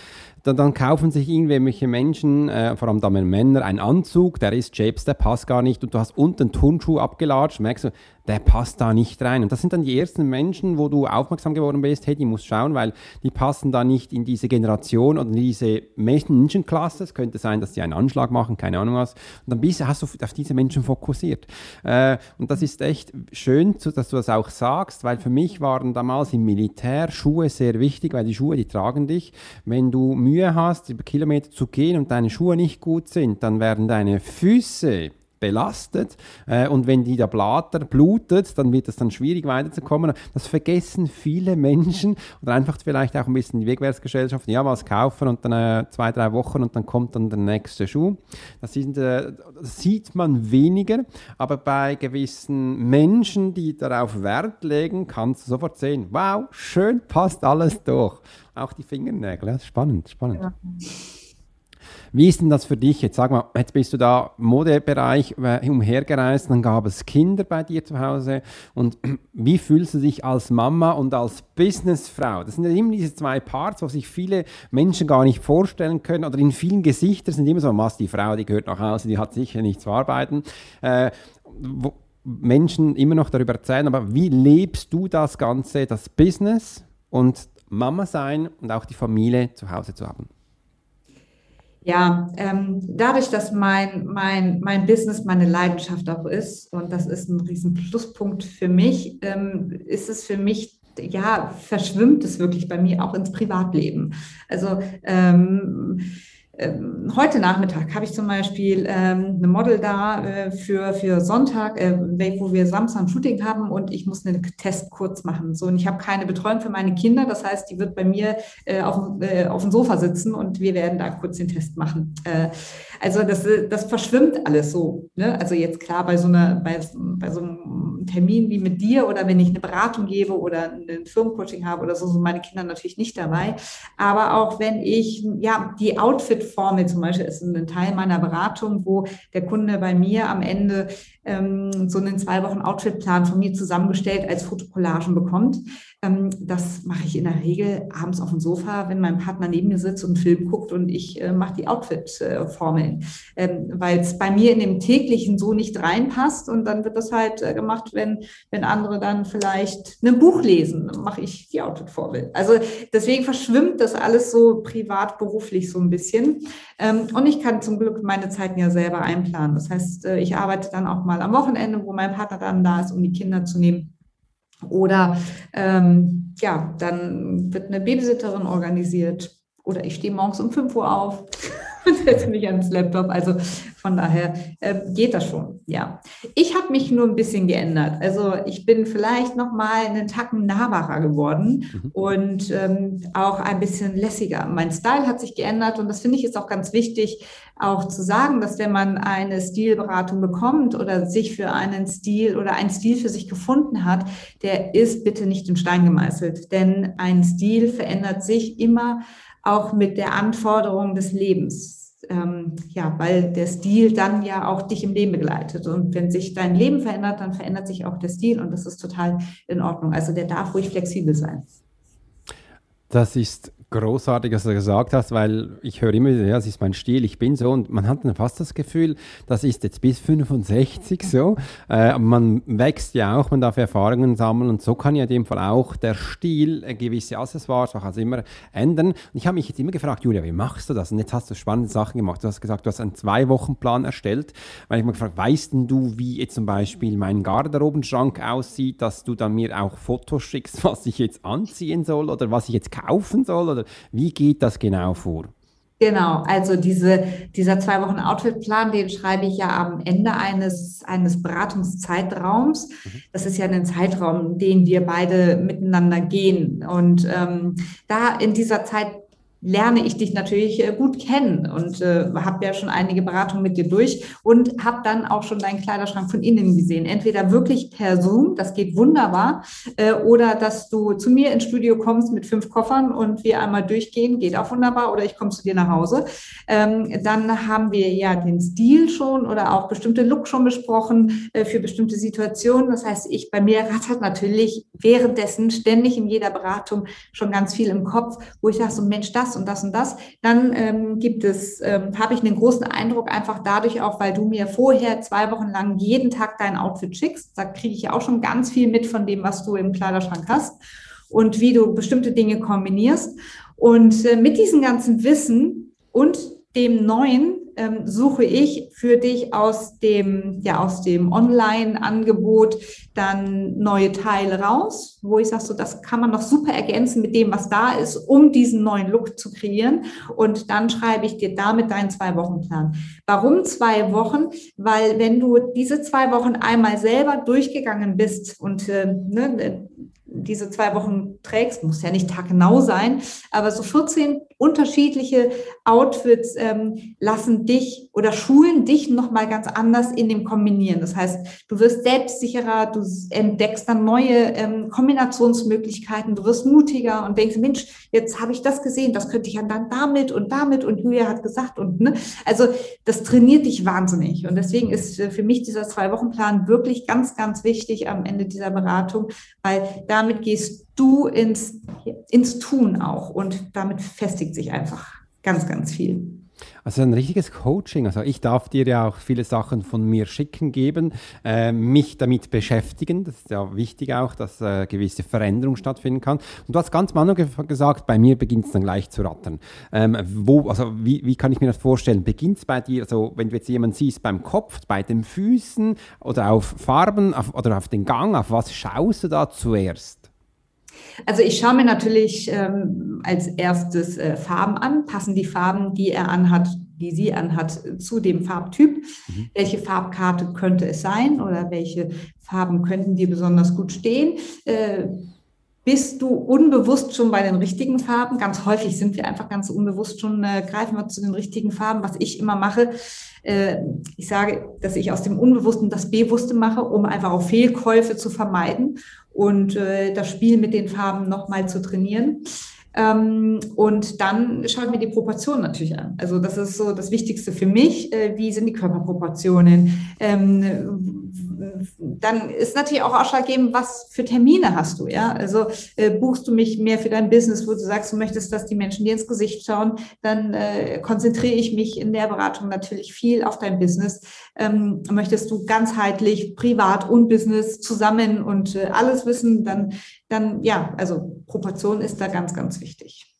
dann, dann kaufen sich irgendwelche Menschen, äh, vor allem dann Männer, einen Anzug, der ist Japes, der passt gar nicht und du hast unten Turnschuh abgelatscht, merkst du, der passt da nicht rein. Und das sind dann die ersten Menschen, wo du aufmerksam geworden bist, hey, die musst schauen, weil die passen da nicht in diese Generation oder in diese Menschenklasse. Es könnte sein, dass die einen Anschlag machen, keine Ahnung was. Und dann bist, hast du auf diese Menschen fokussiert. Äh, und das ist echt schön, dass du das auch sagst, weil für mich waren damals im Militär Schuhe sehr wichtig, weil die Schuhe, die tragen dich. Wenn du Mühe hast, über Kilometer zu gehen und deine Schuhe nicht gut sind, dann werden deine Füße belastet äh, und wenn die der Blatter blutet, dann wird es dann schwierig weiterzukommen. Das vergessen viele Menschen oder einfach vielleicht auch ein bisschen die Wegwärtsgesellschaft, ja, was kaufen und dann äh, zwei, drei Wochen und dann kommt dann der nächste Schuh. Das, sind, äh, das sieht man weniger, aber bei gewissen Menschen, die darauf Wert legen, kannst du sofort sehen, wow, schön, passt alles durch. Auch die Fingernägel, spannend, spannend. Ja. Wie ist denn das für dich? Jetzt sag mal, jetzt bist du da im Modebereich äh, umhergereist, dann gab es Kinder bei dir zu Hause. Und [CLEARS THROAT] wie fühlst du dich als Mama und als Businessfrau? Das sind ja immer diese zwei Parts, wo sich viele Menschen gar nicht vorstellen können. Oder in vielen Gesichtern sind immer so, was die Frau, die gehört nach Hause, die hat sicher nicht zu arbeiten. Äh, wo Menschen immer noch darüber erzählen, aber wie lebst du das Ganze, das Business und Mama sein und auch die Familie zu Hause zu haben? Ja, ähm, dadurch, dass mein, mein, mein Business meine Leidenschaft auch ist, und das ist ein riesen Pluspunkt für mich, ähm, ist es für mich, ja, verschwimmt es wirklich bei mir auch ins Privatleben. Also ähm, heute Nachmittag habe ich zum Beispiel ähm, eine Model da äh, für, für Sonntag, äh, wo wir Samstag ein Shooting haben und ich muss einen Test kurz machen. So, und ich habe keine Betreuung für meine Kinder. Das heißt, die wird bei mir äh, auf, äh, auf dem Sofa sitzen und wir werden da kurz den Test machen. Äh, also das, das verschwimmt alles so. Ne? Also jetzt klar bei so einer, bei, bei so einem Termin wie mit dir oder wenn ich eine Beratung gebe oder ein Firmencoaching habe oder so, sind meine Kinder natürlich nicht dabei. Aber auch wenn ich ja die Outfit Formel zum Beispiel ist ein Teil meiner Beratung, wo der Kunde bei mir am Ende ähm, so einen zwei Wochen Outfitplan von mir zusammengestellt als Fotokollagen bekommt. Ähm, das mache ich in der Regel abends auf dem Sofa, wenn mein Partner neben mir sitzt und einen Film guckt und ich äh, mache die Outfit-Formeln, ähm, weil es bei mir in dem täglichen so nicht reinpasst und dann wird das halt äh, gemacht, wenn, wenn andere dann vielleicht ein Buch lesen, mache ich die Outfit-Formel. Also deswegen verschwimmt das alles so privat, beruflich so ein bisschen. Ähm, und ich kann zum Glück meine Zeiten ja selber einplanen. Das heißt, äh, ich arbeite dann auch mal am Wochenende, wo mein Partner dann da ist, um die Kinder zu nehmen. Oder ähm, ja, dann wird eine Babysitterin organisiert. Oder ich stehe morgens um 5 Uhr auf [LAUGHS] und setze mich ans Laptop. Also von daher äh, geht das schon, ja. Ich habe mich nur ein bisschen geändert. Also ich bin vielleicht noch mal einen Tacken nahbarer geworden mhm. und ähm, auch ein bisschen lässiger. Mein Style hat sich geändert und das finde ich ist auch ganz wichtig, auch zu sagen, dass wenn man eine Stilberatung bekommt oder sich für einen Stil oder einen Stil für sich gefunden hat, der ist bitte nicht in Stein gemeißelt, denn ein Stil verändert sich immer auch mit der Anforderung des Lebens ähm, ja, weil der Stil dann ja auch dich im Leben begleitet. Und wenn sich dein Leben verändert, dann verändert sich auch der Stil und das ist total in Ordnung. Also der darf ruhig flexibel sein. Das ist großartig, was du gesagt hast, weil ich höre immer, ja, es ist mein Stil, ich bin so und man hat dann fast das Gefühl, das ist jetzt bis 65 so. Äh, man wächst ja auch, man darf Erfahrungen sammeln und so kann ja in dem Fall auch der Stil äh, gewisse Accessoires auch also immer ändern. Und ich habe mich jetzt immer gefragt, Julia, wie machst du das? Und jetzt hast du spannende Sachen gemacht. Du hast gesagt, du hast einen Zwei-Wochen-Plan erstellt, weil ich mir gefragt, weißt denn du, wie jetzt zum Beispiel mein Garderobenschrank aussieht, dass du dann mir auch Fotos schickst, [LAUGHS] was ich jetzt anziehen soll oder was ich jetzt kaufen soll oder wie geht das genau vor? Genau, also diese, dieser zwei Wochen Outfit-Plan, den schreibe ich ja am Ende eines, eines Beratungszeitraums. Mhm. Das ist ja ein Zeitraum, den wir beide miteinander gehen. Und ähm, da in dieser Zeit lerne ich dich natürlich äh, gut kennen und äh, habe ja schon einige Beratungen mit dir durch und habe dann auch schon deinen Kleiderschrank von innen gesehen. Entweder wirklich per Zoom, das geht wunderbar, äh, oder dass du zu mir ins Studio kommst mit fünf Koffern und wir einmal durchgehen, geht auch wunderbar, oder ich komme zu dir nach Hause. Ähm, dann haben wir ja den Stil schon oder auch bestimmte Look schon besprochen äh, für bestimmte Situationen. Das heißt, ich bei mir rattert natürlich währenddessen ständig in jeder Beratung schon ganz viel im Kopf, wo ich sage, so Mensch, das und das und das, dann ähm, gibt es, ähm, habe ich einen großen Eindruck einfach dadurch auch, weil du mir vorher zwei Wochen lang jeden Tag dein Outfit schickst. Da kriege ich ja auch schon ganz viel mit von dem, was du im Kleiderschrank hast und wie du bestimmte Dinge kombinierst. Und äh, mit diesem ganzen Wissen und dem Neuen ähm, suche ich für dich aus dem, ja, aus dem Online-Angebot dann neue Teile raus, wo ich sage, so, das kann man noch super ergänzen mit dem, was da ist, um diesen neuen Look zu kreieren. Und dann schreibe ich dir damit deinen Zwei-Wochen-Plan. Warum zwei Wochen? Weil wenn du diese zwei Wochen einmal selber durchgegangen bist und äh, ne, diese zwei Wochen trägst, muss ja nicht taggenau sein, aber so 14 unterschiedliche Outfits ähm, lassen dich oder schulen dich nochmal ganz anders in dem Kombinieren. Das heißt, du wirst selbstsicherer, du entdeckst dann neue ähm, Kombinationsmöglichkeiten, du wirst mutiger und denkst, Mensch, jetzt habe ich das gesehen, das könnte ich dann damit und damit und Julia hat gesagt und ne, also das trainiert dich wahnsinnig und deswegen ist für mich dieser Zwei-Wochen-Plan wirklich ganz, ganz wichtig am Ende dieser Beratung, weil damit gehst du ins, ins Tun auch und damit festigt sich einfach ganz, ganz viel. Also ein richtiges Coaching. Also ich darf dir ja auch viele Sachen von mir schicken geben, äh, mich damit beschäftigen. Das ist ja wichtig auch, dass äh, gewisse Veränderung stattfinden kann. Und du hast ganz am Anfang gesagt, bei mir beginnt es dann gleich zu rattern. Ähm, wo, also wie, wie kann ich mir das vorstellen? Beginnt es bei dir, also wenn du jetzt jemanden siehst beim Kopf, bei den Füßen oder auf Farben auf, oder auf den Gang, auf was schaust du da zuerst? Also ich schaue mir natürlich ähm, als erstes äh, Farben an. Passen die Farben, die er anhat, die sie anhat, zu dem Farbtyp? Mhm. Welche Farbkarte könnte es sein oder welche Farben könnten dir besonders gut stehen? Äh, bist du unbewusst schon bei den richtigen Farben? Ganz häufig sind wir einfach ganz unbewusst schon, äh, greifen wir zu den richtigen Farben. Was ich immer mache, äh, ich sage, dass ich aus dem Unbewussten das Bewusste mache, um einfach auch Fehlkäufe zu vermeiden und äh, das Spiel mit den Farben nochmal zu trainieren. Ähm, und dann schaue ich mir die Proportionen natürlich an. Also das ist so das Wichtigste für mich. Äh, wie sind die Körperproportionen? Ähm, dann ist natürlich auch ausschlaggebend, was für Termine hast du, ja? Also äh, buchst du mich mehr für dein Business, wo du sagst, du möchtest, dass die Menschen dir ins Gesicht schauen, dann äh, konzentriere ich mich in der Beratung natürlich viel auf dein Business. Ähm, möchtest du ganzheitlich privat und Business zusammen und äh, alles wissen, dann dann ja, also Proportion ist da ganz, ganz wichtig.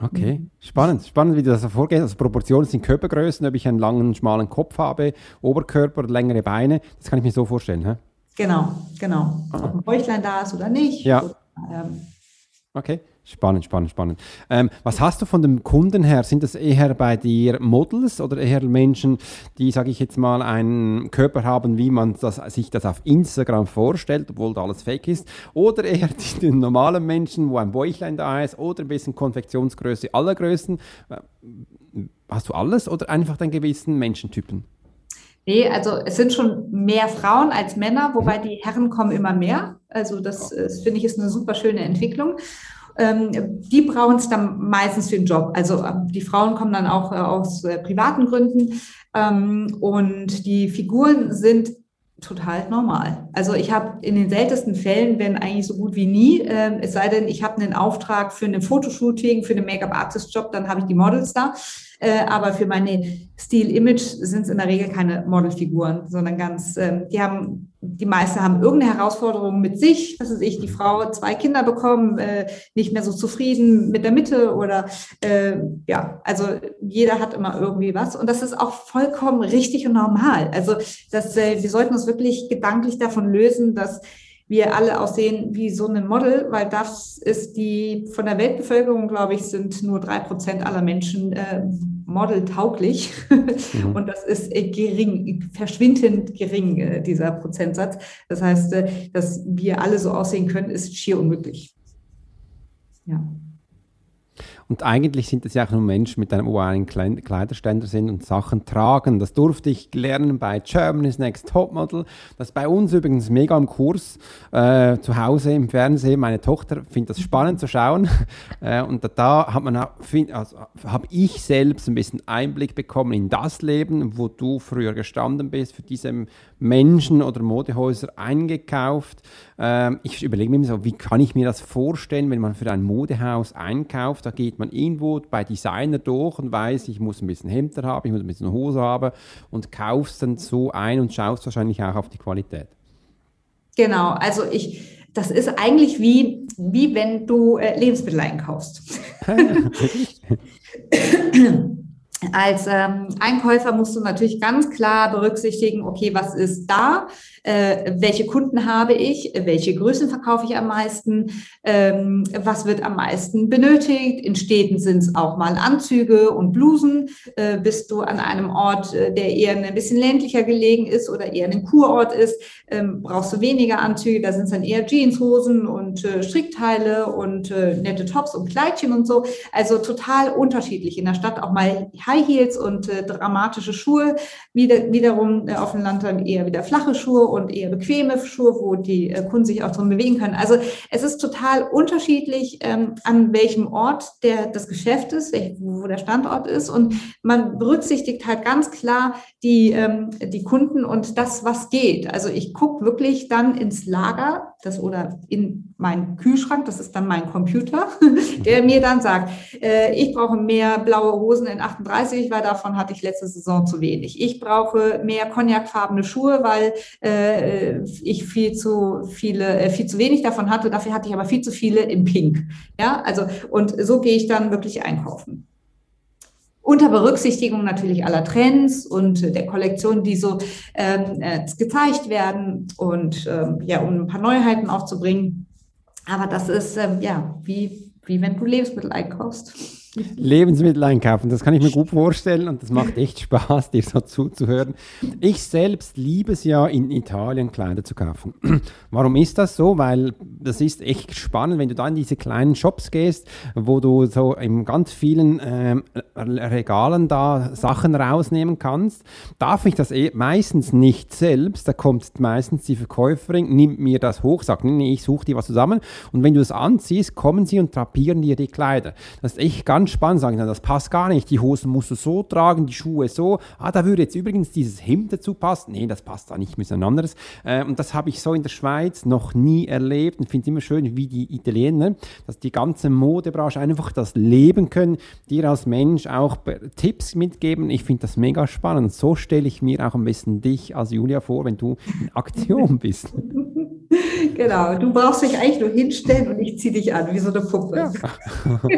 Okay, mhm. spannend. Spannend, wie du das vorgehst. Also Proportionen sind Körpergrößen, ob ich einen langen, schmalen Kopf habe, Oberkörper, längere Beine. Das kann ich mir so vorstellen. Hä? Genau, genau. Ah. Ob ein Bäuchlein da ist oder nicht. Ja. Oder, ähm, okay. Spannend, spannend, spannend. Ähm, was hast du von dem Kunden her? Sind das eher bei dir Models oder eher Menschen, die, sage ich jetzt mal, einen Körper haben, wie man das, sich das auf Instagram vorstellt, obwohl da alles fake ist? Oder eher die, die normalen Menschen, wo ein Bäuchlein da ist oder ein bisschen Konfektionsgröße aller Größen? Äh, hast du alles oder einfach einen gewissen Menschentypen? Nee, also es sind schon mehr Frauen als Männer, wobei die Herren kommen immer mehr. Also das, das finde ich ist eine super schöne Entwicklung. Ähm, die brauchen es dann meistens für den Job. Also äh, die Frauen kommen dann auch äh, aus äh, privaten Gründen ähm, und die Figuren sind total normal. Also ich habe in den seltensten Fällen, wenn eigentlich so gut wie nie, äh, es sei denn, ich habe einen Auftrag für ein Fotoshooting, für einen Make-up-Artist-Job, dann habe ich die Models da. Äh, aber für meine Stil-Image sind es in der Regel keine Modelfiguren, sondern ganz, äh, die haben, die meisten haben irgendeine Herausforderung mit sich, was weiß ich, die Frau zwei Kinder bekommen, äh, nicht mehr so zufrieden mit der Mitte oder äh, ja, also jeder hat immer irgendwie was und das ist auch vollkommen richtig und normal. Also das, äh, wir sollten uns wirklich gedanklich davon lösen, dass wir alle aussehen wie so ein Model, weil das ist die, von der Weltbevölkerung, glaube ich, sind nur drei Prozent aller Menschen äh, modeltauglich. Mhm. Und das ist äh, gering, verschwindend gering, äh, dieser Prozentsatz. Das heißt, äh, dass wir alle so aussehen können, ist schier unmöglich. Ja. Und eigentlich sind es ja auch nur Menschen mit einem uralen Kleiderständer sind und Sachen tragen. Das durfte ich lernen bei Germany's Next Topmodel. Das ist bei uns übrigens mega im Kurs äh, zu Hause im Fernsehen. Meine Tochter findet das spannend zu schauen. [LAUGHS] Äh, und da, da hat man, also, habe ich selbst ein bisschen Einblick bekommen in das Leben, wo du früher gestanden bist, für diese Menschen oder Modehäuser eingekauft. Ähm, ich überlege mir immer so, wie kann ich mir das vorstellen, wenn man für ein Modehaus einkauft? Da geht man irgendwo bei Designer durch und weiß, ich muss ein bisschen Hemder haben, ich muss ein bisschen Hose haben und kaufst dann so ein und schaust wahrscheinlich auch auf die Qualität. Genau, also ich, das ist eigentlich wie, wie wenn du äh, Lebensmittel einkaufst. [LAUGHS] Als ähm, Einkäufer musst du natürlich ganz klar berücksichtigen, okay, was ist da? Äh, welche Kunden habe ich? Welche Größen verkaufe ich am meisten? Ähm, was wird am meisten benötigt? In Städten sind es auch mal Anzüge und Blusen. Äh, bist du an einem Ort, äh, der eher ein bisschen ländlicher gelegen ist oder eher ein Kurort ist, ähm, brauchst du weniger Anzüge. Da sind es dann eher Jeanshosen und äh, Strickteile und äh, nette Tops und Kleidchen und so. Also total unterschiedlich. In der Stadt auch mal High Heels und äh, dramatische Schuhe. Wieder, wiederum auf dem Land dann eher wieder flache Schuhe und eher bequeme Schuhe, wo die äh, Kunden sich auch drin bewegen können. Also es ist total unterschiedlich, ähm, an welchem Ort der, das Geschäft ist, wo der Standort ist. Und man berücksichtigt halt ganz klar die, ähm, die Kunden und das, was geht. Also ich gucke wirklich dann ins Lager, das oder in meinen Kühlschrank, das ist dann mein Computer, [LAUGHS] der mir dann sagt, äh, ich brauche mehr blaue Hosen in 38, weil davon hatte ich letzte Saison zu wenig. Ich brauche mehr cognacfarbene Schuhe, weil äh, ich viel zu viele, äh, viel zu wenig davon hatte. Dafür hatte ich aber viel zu viele in Pink. Ja, also und so gehe ich dann wirklich einkaufen unter Berücksichtigung natürlich aller Trends und der Kollektion, die so ähm, äh, gezeigt werden und ähm, ja, um ein paar Neuheiten aufzubringen. Aber das ist ähm, ja wie, wie wenn du Lebensmittel einkaufst. Lebensmittel einkaufen, das kann ich mir gut vorstellen und das macht echt Spaß, dir so zuzuhören. Ich selbst liebe es ja, in Italien Kleider zu kaufen. Warum ist das so? Weil das ist echt spannend, wenn du da in diese kleinen Shops gehst, wo du so in ganz vielen äh, Regalen da Sachen rausnehmen kannst. Darf ich das eh meistens nicht selbst, da kommt meistens die Verkäuferin, nimmt mir das hoch, sagt, nee, ich suche dir was zusammen und wenn du es anziehst, kommen sie und drapieren dir die Kleider. Das ist echt ganz spannend, sagen, na, das passt gar nicht, die Hosen musst du so tragen, die Schuhe so, ah, da würde jetzt übrigens dieses Hemd dazu passen, nee, das passt da nicht, müssen ein anderes. Äh, und das habe ich so in der Schweiz noch nie erlebt und finde es immer schön, wie die Italiener, dass die ganze Modebranche einfach das leben können, dir als Mensch auch Tipps mitgeben. Ich finde das mega spannend. So stelle ich mir auch ein bisschen dich als Julia vor, wenn du in Aktion [LAUGHS] bist. Genau, du brauchst dich eigentlich nur hinstellen und ich ziehe dich an, wie so eine Puppe. Ja. [LAUGHS]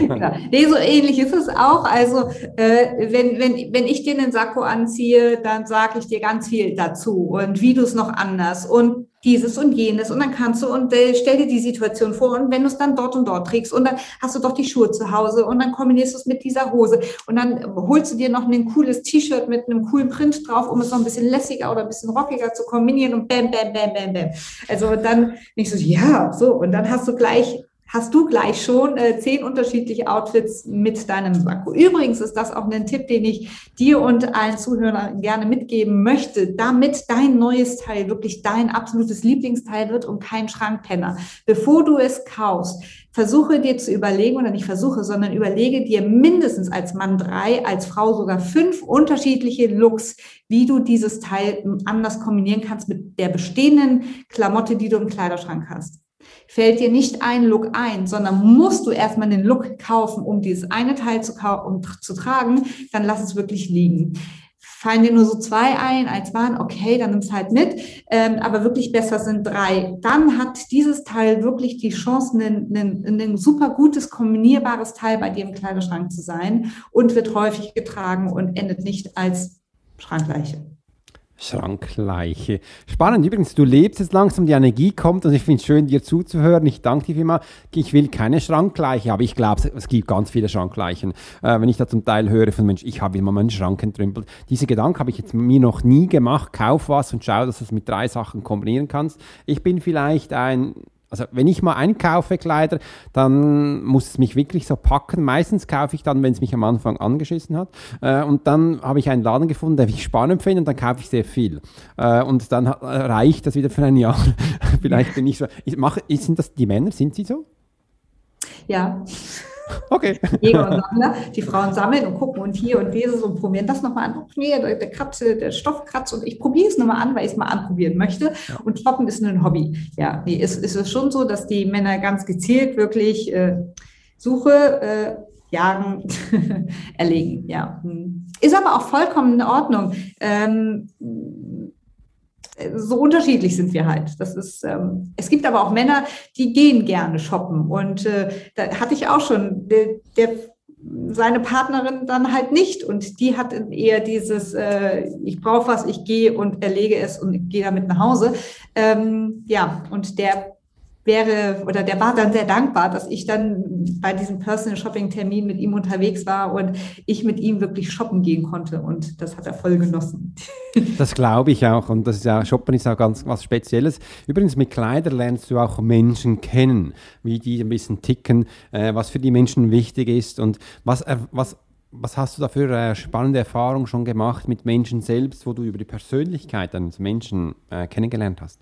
genau. [LAUGHS] Nee, so ähnlich ist es auch. Also, äh, wenn, wenn, wenn ich dir einen Sakko anziehe, dann sage ich dir ganz viel dazu und wie du es noch anders und dieses und jenes und dann kannst du und äh, stell dir die Situation vor und wenn du es dann dort und dort trägst und dann hast du doch die Schuhe zu Hause und dann kombinierst du es mit dieser Hose und dann holst du dir noch ein cooles T-Shirt mit einem coolen Print drauf, um es noch ein bisschen lässiger oder ein bisschen rockiger zu kombinieren und bam, bam, bam, bam, bam. Also dann nicht so, ja, so und dann hast du gleich hast du gleich schon äh, zehn unterschiedliche Outfits mit deinem Sakko. Übrigens ist das auch ein Tipp, den ich dir und allen Zuhörern gerne mitgeben möchte, damit dein neues Teil wirklich dein absolutes Lieblingsteil wird und kein Schrankpenner. Bevor du es kaufst, versuche dir zu überlegen, oder nicht versuche, sondern überlege dir mindestens als Mann drei, als Frau sogar fünf unterschiedliche Looks, wie du dieses Teil anders kombinieren kannst mit der bestehenden Klamotte, die du im Kleiderschrank hast. Fällt dir nicht ein Look ein, sondern musst du erstmal den Look kaufen, um dieses eine Teil zu, um zu tragen, dann lass es wirklich liegen fallen dir nur so zwei ein, eins waren, okay, dann nimm's halt mit, ähm, aber wirklich besser sind drei. Dann hat dieses Teil wirklich die Chance, ein super gutes, kombinierbares Teil bei dir im Kleiderschrank zu sein und wird häufig getragen und endet nicht als Schrankleiche. Schrankleiche. Spannend. Übrigens, du lebst jetzt langsam, die Energie kommt und ich finde es schön, dir zuzuhören. Ich danke dir vielmals. Ich will keine Schrankleiche, aber ich glaube, es gibt ganz viele Schrankleichen. Äh, wenn ich da zum Teil höre von Menschen, ich habe immer meinen Schrank entrümpelt. Diese Gedanken habe ich jetzt mir noch nie gemacht. Kauf was und schau, dass du es mit drei Sachen kombinieren kannst. Ich bin vielleicht ein also wenn ich mal einkaufe Kleider, dann muss es mich wirklich so packen. Meistens kaufe ich dann, wenn es mich am Anfang angeschissen hat. Äh, und dann habe ich einen Laden gefunden, der ich spannend finde und dann kaufe ich sehr viel. Äh, und dann reicht das wieder für ein Jahr. [LAUGHS] Vielleicht bin ich so. Ich mache, sind das die Männer? Sind sie so? Ja. Okay. Jäger Sammler. Die Frauen sammeln und gucken und hier und dieses und probieren das nochmal an. Nee, der, der, Kratze, der Stoff kratzt und ich probiere es nochmal an, weil ich es mal anprobieren möchte. Ja. Und Shoppen ist ein Hobby. Ja, nee, ist, ist es schon so, dass die Männer ganz gezielt wirklich äh, Suche, äh, jagen, [LAUGHS] erlegen. Ja. Hm. Ist aber auch vollkommen in Ordnung. Ähm, so unterschiedlich sind wir halt. Das ist, ähm, es gibt aber auch Männer, die gehen gerne shoppen. Und äh, da hatte ich auch schon, der, der, seine Partnerin dann halt nicht. Und die hat eher dieses, äh, ich brauche was, ich gehe und erlege es und gehe damit nach Hause. Ähm, ja, und der wäre oder der war dann sehr dankbar, dass ich dann bei diesem Personal Shopping Termin mit ihm unterwegs war und ich mit ihm wirklich shoppen gehen konnte und das hat er voll genossen. [LAUGHS] Das glaube ich auch und das ist ja Shoppen ist auch ganz was Spezielles. Übrigens mit Kleidern lernst du auch Menschen kennen, wie die ein bisschen ticken, äh, was für die Menschen wichtig ist und was was was hast du da für äh, spannende Erfahrungen schon gemacht mit Menschen selbst, wo du über die Persönlichkeit eines Menschen äh, kennengelernt hast?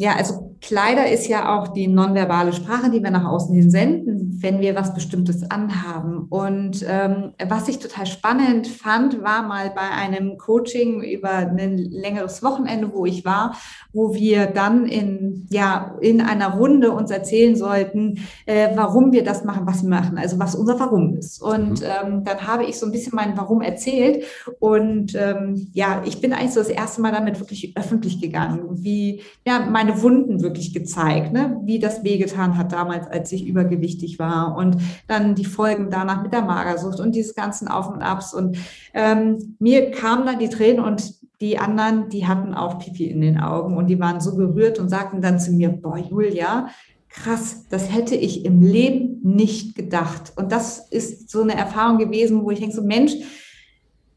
Ja, also Kleider ist ja auch die nonverbale Sprache, die wir nach außen hin senden, wenn wir was Bestimmtes anhaben. Und ähm, was ich total spannend fand, war mal bei einem Coaching über ein längeres Wochenende, wo ich war, wo wir dann in, ja, in einer Runde uns erzählen sollten, äh, warum wir das machen, was wir machen, also was unser Warum ist. Und mhm. ähm, dann habe ich so ein bisschen mein Warum erzählt. Und ähm, ja, ich bin eigentlich so das erste Mal damit wirklich öffentlich gegangen, wie ja, meine meine Wunden wirklich gezeigt, ne? wie das wehgetan hat damals, als ich übergewichtig war und dann die Folgen danach mit der Magersucht und diese ganzen Auf und Abs. Und ähm, mir kamen dann die Tränen und die anderen, die hatten auch Pipi in den Augen und die waren so gerührt und sagten dann zu mir, boah, Julia, krass, das hätte ich im Leben nicht gedacht. Und das ist so eine Erfahrung gewesen, wo ich denke, so Mensch,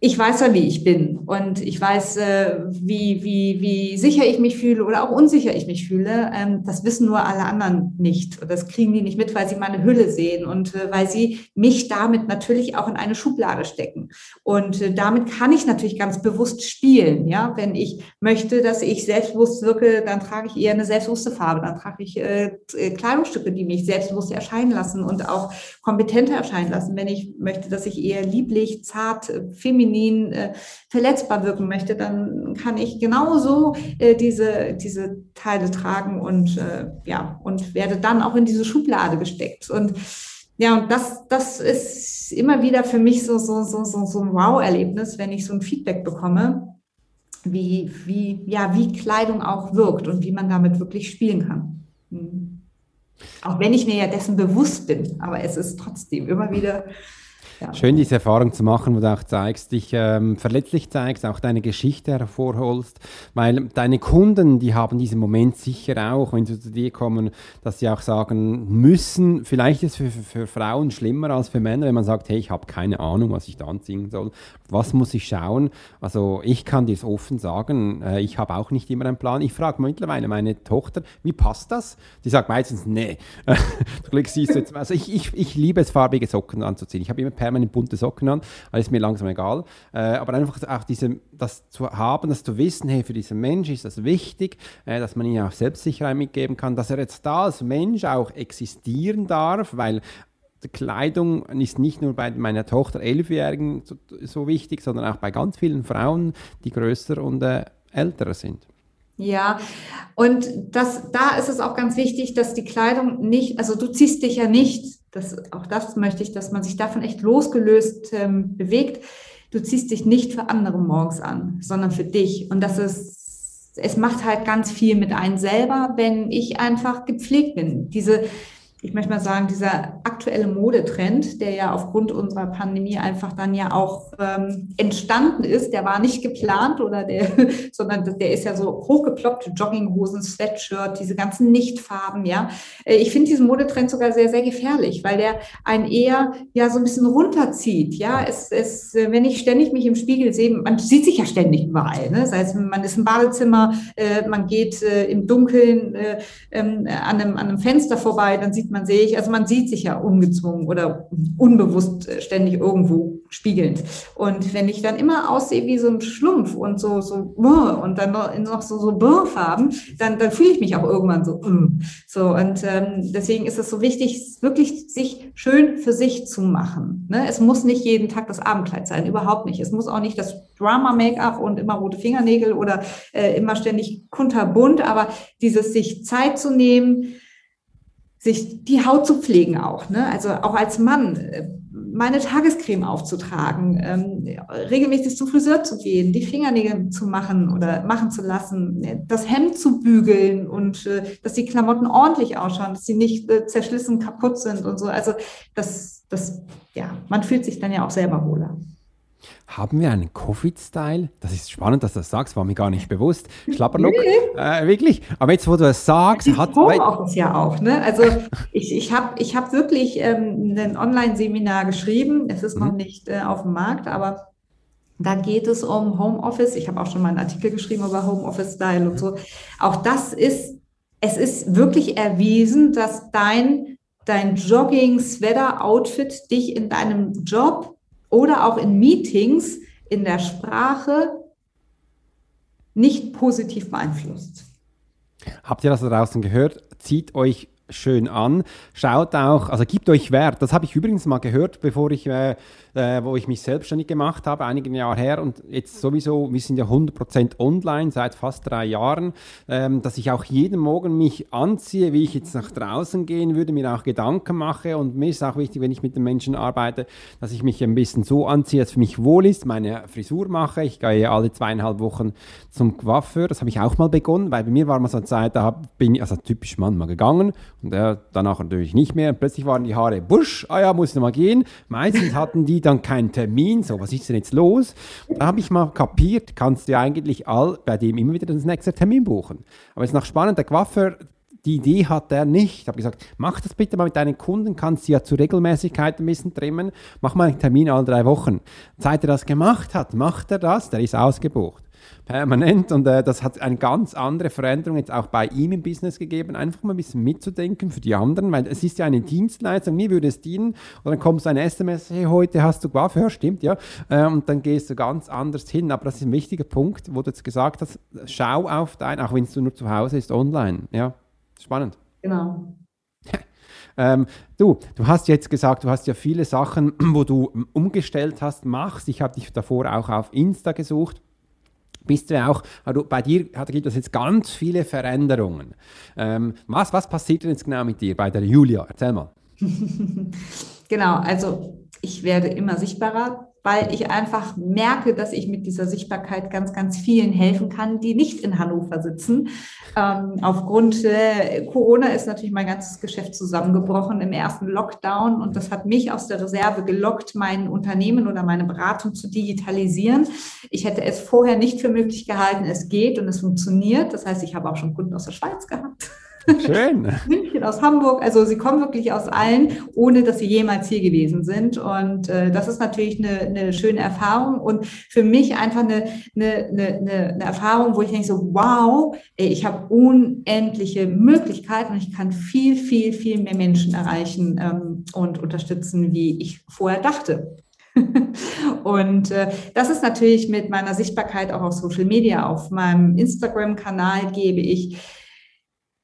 ich weiß ja, wie ich bin und ich weiß, äh, wie, wie, wie sicher ich mich fühle oder auch unsicher ich mich fühle. Ähm, das wissen nur alle anderen nicht. Und das kriegen die nicht mit, weil sie meine Hülle sehen und äh, weil sie mich damit natürlich auch in eine Schublade stecken. Und äh, damit kann ich natürlich ganz bewusst spielen. Ja, wenn ich möchte, dass ich selbstbewusst wirke, dann trage ich eher eine selbstbewusste Farbe. Dann trage ich Kleidungsstücke, die mich selbstbewusst erscheinen lassen und auch kompetenter erscheinen lassen. Wenn ich möchte, dass ich eher lieblich, zart, feminin feminin, äh, verletzbar wirken möchte, dann kann ich genauso äh, diese, diese Teile tragen und äh, ja, und werde dann auch in diese Schublade gesteckt. Und ja, und das, das ist immer wieder für mich so, so, so, so, so ein Wow-Erlebnis, wenn ich so ein Feedback bekomme, wie, wie, ja, wie Kleidung auch wirkt und wie man damit wirklich spielen kann. Mhm. Auch wenn ich mir ja dessen bewusst bin, aber es ist trotzdem immer wieder Schön, diese Erfahrung zu machen, wo du auch zeigst, dich ähm, verletzlich zeigst, auch deine Geschichte hervorholst, weil deine Kunden, die haben diesen Moment sicher auch, wenn sie zu dir kommen, dass sie auch sagen müssen, vielleicht ist es für, für, für Frauen schlimmer als für Männer, wenn man sagt, hey, ich habe keine Ahnung, was ich da anziehen soll, was muss ich schauen? Also ich kann dir es offen sagen, äh, ich habe auch nicht immer einen Plan. Ich frage mittlerweile meine Tochter, wie passt das? Die sagt meistens, nee. [LAUGHS] du Glück siehst du jetzt, also ich, ich, ich liebe es, farbige Socken anzuziehen. Ich habe immer permanent bunte Socken an, alles ist mir langsam egal. Äh, aber einfach auch diese, das zu haben, das zu wissen, hey, für diesen Mensch ist das wichtig, äh, dass man ihm auch Selbstsicherheit mitgeben kann, dass er jetzt da als Mensch auch existieren darf, weil Kleidung ist nicht nur bei meiner Tochter Elfjährigen so, so, wichtig, sondern auch bei ganz vielen Frauen, die größer und äh, älter sind. Ja, und das, da ist es auch ganz wichtig, dass die Kleidung nicht, also du ziehst dich ja nicht, das, auch das möchte ich, dass man sich davon echt losgelöst ähm, bewegt. Du ziehst dich nicht für andere morgens an, sondern für dich. Und das ist, es macht halt ganz viel mit einem selber, wenn ich einfach gepflegt bin. Diese, ich möchte mal sagen, dieser aktuelle Modetrend, der ja aufgrund unserer Pandemie einfach dann ja auch ähm, entstanden ist, der war nicht geplant oder der, [LAUGHS] sondern der ist ja so hochgeploppte Jogginghosen, Sweatshirt, diese ganzen Nichtfarben, ja. Äh, ich finde diesen Modetrend sogar sehr, sehr gefährlich, weil der einen eher ja so ein bisschen runterzieht, ja. Es, es, äh, wenn ich ständig mich im Spiegel sehe, man sieht sich ja ständig überall, ne? Das heißt, man ist im Badezimmer, äh, man geht äh, im Dunkeln äh, ähm, an, einem, an einem Fenster vorbei, dann sieht man sich, also man sieht sich ja ungezwungen oder unbewusst äh, ständig irgendwo spiegelnd. Und wenn ich dann immer aussehe wie so ein Schlumpf und so, so, und dann noch so, so Birnfarben, dann, dann fühle ich mich auch irgendwann so, mm. so. Und ähm, deswegen ist es so wichtig, wirklich sich schön für sich zu machen. Ne? Es muss nicht jeden Tag das Abendkleid sein, überhaupt nicht. Es muss auch nicht das Drama-Make-up und immer rote Fingernägel oder äh, immer ständig kunterbunt, aber dieses sich Zeit zu nehmen, sich die Haut zu pflegen auch, ne? also auch als Mann, äh, meine Tagescreme aufzutragen, ähm, regelmäßig zum Friseur zu gehen, die Fingernägel zu machen oder machen zu lassen, ne? das Hemd zu bügeln und äh, dass die Klamotten ordentlich ausschauen, dass sie nicht äh, zerschlissen kaputt sind und so. Also das, das, ja, man fühlt sich dann ja auch selber wohler. Haben wir einen Covid-Style? Das ist spannend, dass du das sagst, war mir gar nicht bewusst. Schlapperlook, nee. äh, wirklich. Aber jetzt, wo du es sagst, das hat Homeoffice ja auch. Ne? Also ich, ich habe ich hab wirklich ähm, ein Online-Seminar geschrieben. Es ist mhm. noch nicht äh, auf dem Markt, aber da geht es um Homeoffice. Ich habe auch schon mal einen Artikel geschrieben über Homeoffice-Style und so. Auch das ist, es ist wirklich erwiesen, dass dein, dein Jogging-Sweater-Outfit dich in deinem Job oder auch in Meetings in der Sprache nicht positiv beeinflusst. Habt ihr das da draußen gehört? Zieht euch schön an. Schaut auch, also gibt euch Wert. Das habe ich übrigens mal gehört, bevor ich äh, äh, wo ich mich selbstständig gemacht habe, einigen Jahre her und jetzt sowieso, wir sind ja 100% online seit fast drei Jahren, ähm, dass ich auch jeden Morgen mich anziehe, wie ich jetzt nach draußen gehen würde, mir auch Gedanken mache und mir ist auch wichtig, wenn ich mit den Menschen arbeite, dass ich mich ein bisschen so anziehe, dass es für mich wohl ist, meine Frisur mache. Ich gehe alle zweieinhalb Wochen zum Coiffeur, das habe ich auch mal begonnen, weil bei mir war mal so eine Zeit, da bin ich, also typisch Mann, mal gegangen und äh, danach natürlich nicht mehr. Plötzlich waren die Haare busch, ah ja, muss ich noch mal gehen. Meistens [LAUGHS] hatten die dann keinen Termin, so, was ist denn jetzt los? Da habe ich mal kapiert, kannst du eigentlich all, bei dem immer wieder das nächste Termin buchen. Aber es ist noch spannend, der Coiffeur, die Idee hat er nicht. Ich habe gesagt, mach das bitte mal mit deinen Kunden, kannst du ja zur Regelmäßigkeit ein bisschen trimmen, mach mal einen Termin alle drei Wochen. Seit er das gemacht hat, macht er das, der ist ausgebucht permanent. Und äh, das hat eine ganz andere Veränderung jetzt auch bei ihm im Business gegeben, einfach mal ein bisschen mitzudenken für die anderen, weil es ist ja eine Dienstleistung, mir würde es dienen. Und dann kommt so ein SMS, hey, heute hast du Coiffeur, stimmt, ja, äh, und dann gehst du ganz anders hin, aber das ist ein wichtiger Punkt, wo du jetzt gesagt hast, schau auf dein, auch wenn es nur zu Hause ist, online, ja, spannend. Genau. [LAUGHS] Ähm, du, du hast jetzt gesagt, du hast ja viele Sachen, [CLEARS THROAT] wo du umgestellt hast, machst. Ich habe dich davor auch auf Insta gesucht bist du auch, also bei dir gibt es jetzt ganz viele Veränderungen. Ähm, was, was passiert denn jetzt genau mit dir bei der Julia? Erzähl mal. [LAUGHS] genau, also ich werde immer sichtbarer. Weil ich einfach merke, dass ich mit dieser Sichtbarkeit ganz, ganz vielen helfen kann, die nicht in Hannover sitzen. Ähm, aufgrund äh, Corona ist natürlich mein ganzes Geschäft zusammengebrochen im ersten Lockdown und das hat mich aus der Reserve gelockt, mein Unternehmen oder meine Beratung zu digitalisieren. Ich hätte es vorher nicht für möglich gehalten. Es geht und es funktioniert. Das heißt, ich habe auch schon Kunden aus der Schweiz gehabt. Schön. [LAUGHS] München, aus Hamburg. Also sie kommen wirklich aus allen, ohne dass sie jemals hier gewesen sind. Und äh, das ist natürlich eine, eine schöne Erfahrung und für mich einfach eine, eine, eine, eine Erfahrung, wo ich denke so, wow, ich habe unendliche Möglichkeiten und ich kann viel, viel, viel mehr Menschen erreichen ähm, und unterstützen, wie ich vorher dachte. [LAUGHS] und äh, das ist natürlich mit meiner Sichtbarkeit auch auf Social Media. Auf meinem Instagram-Kanal gebe ich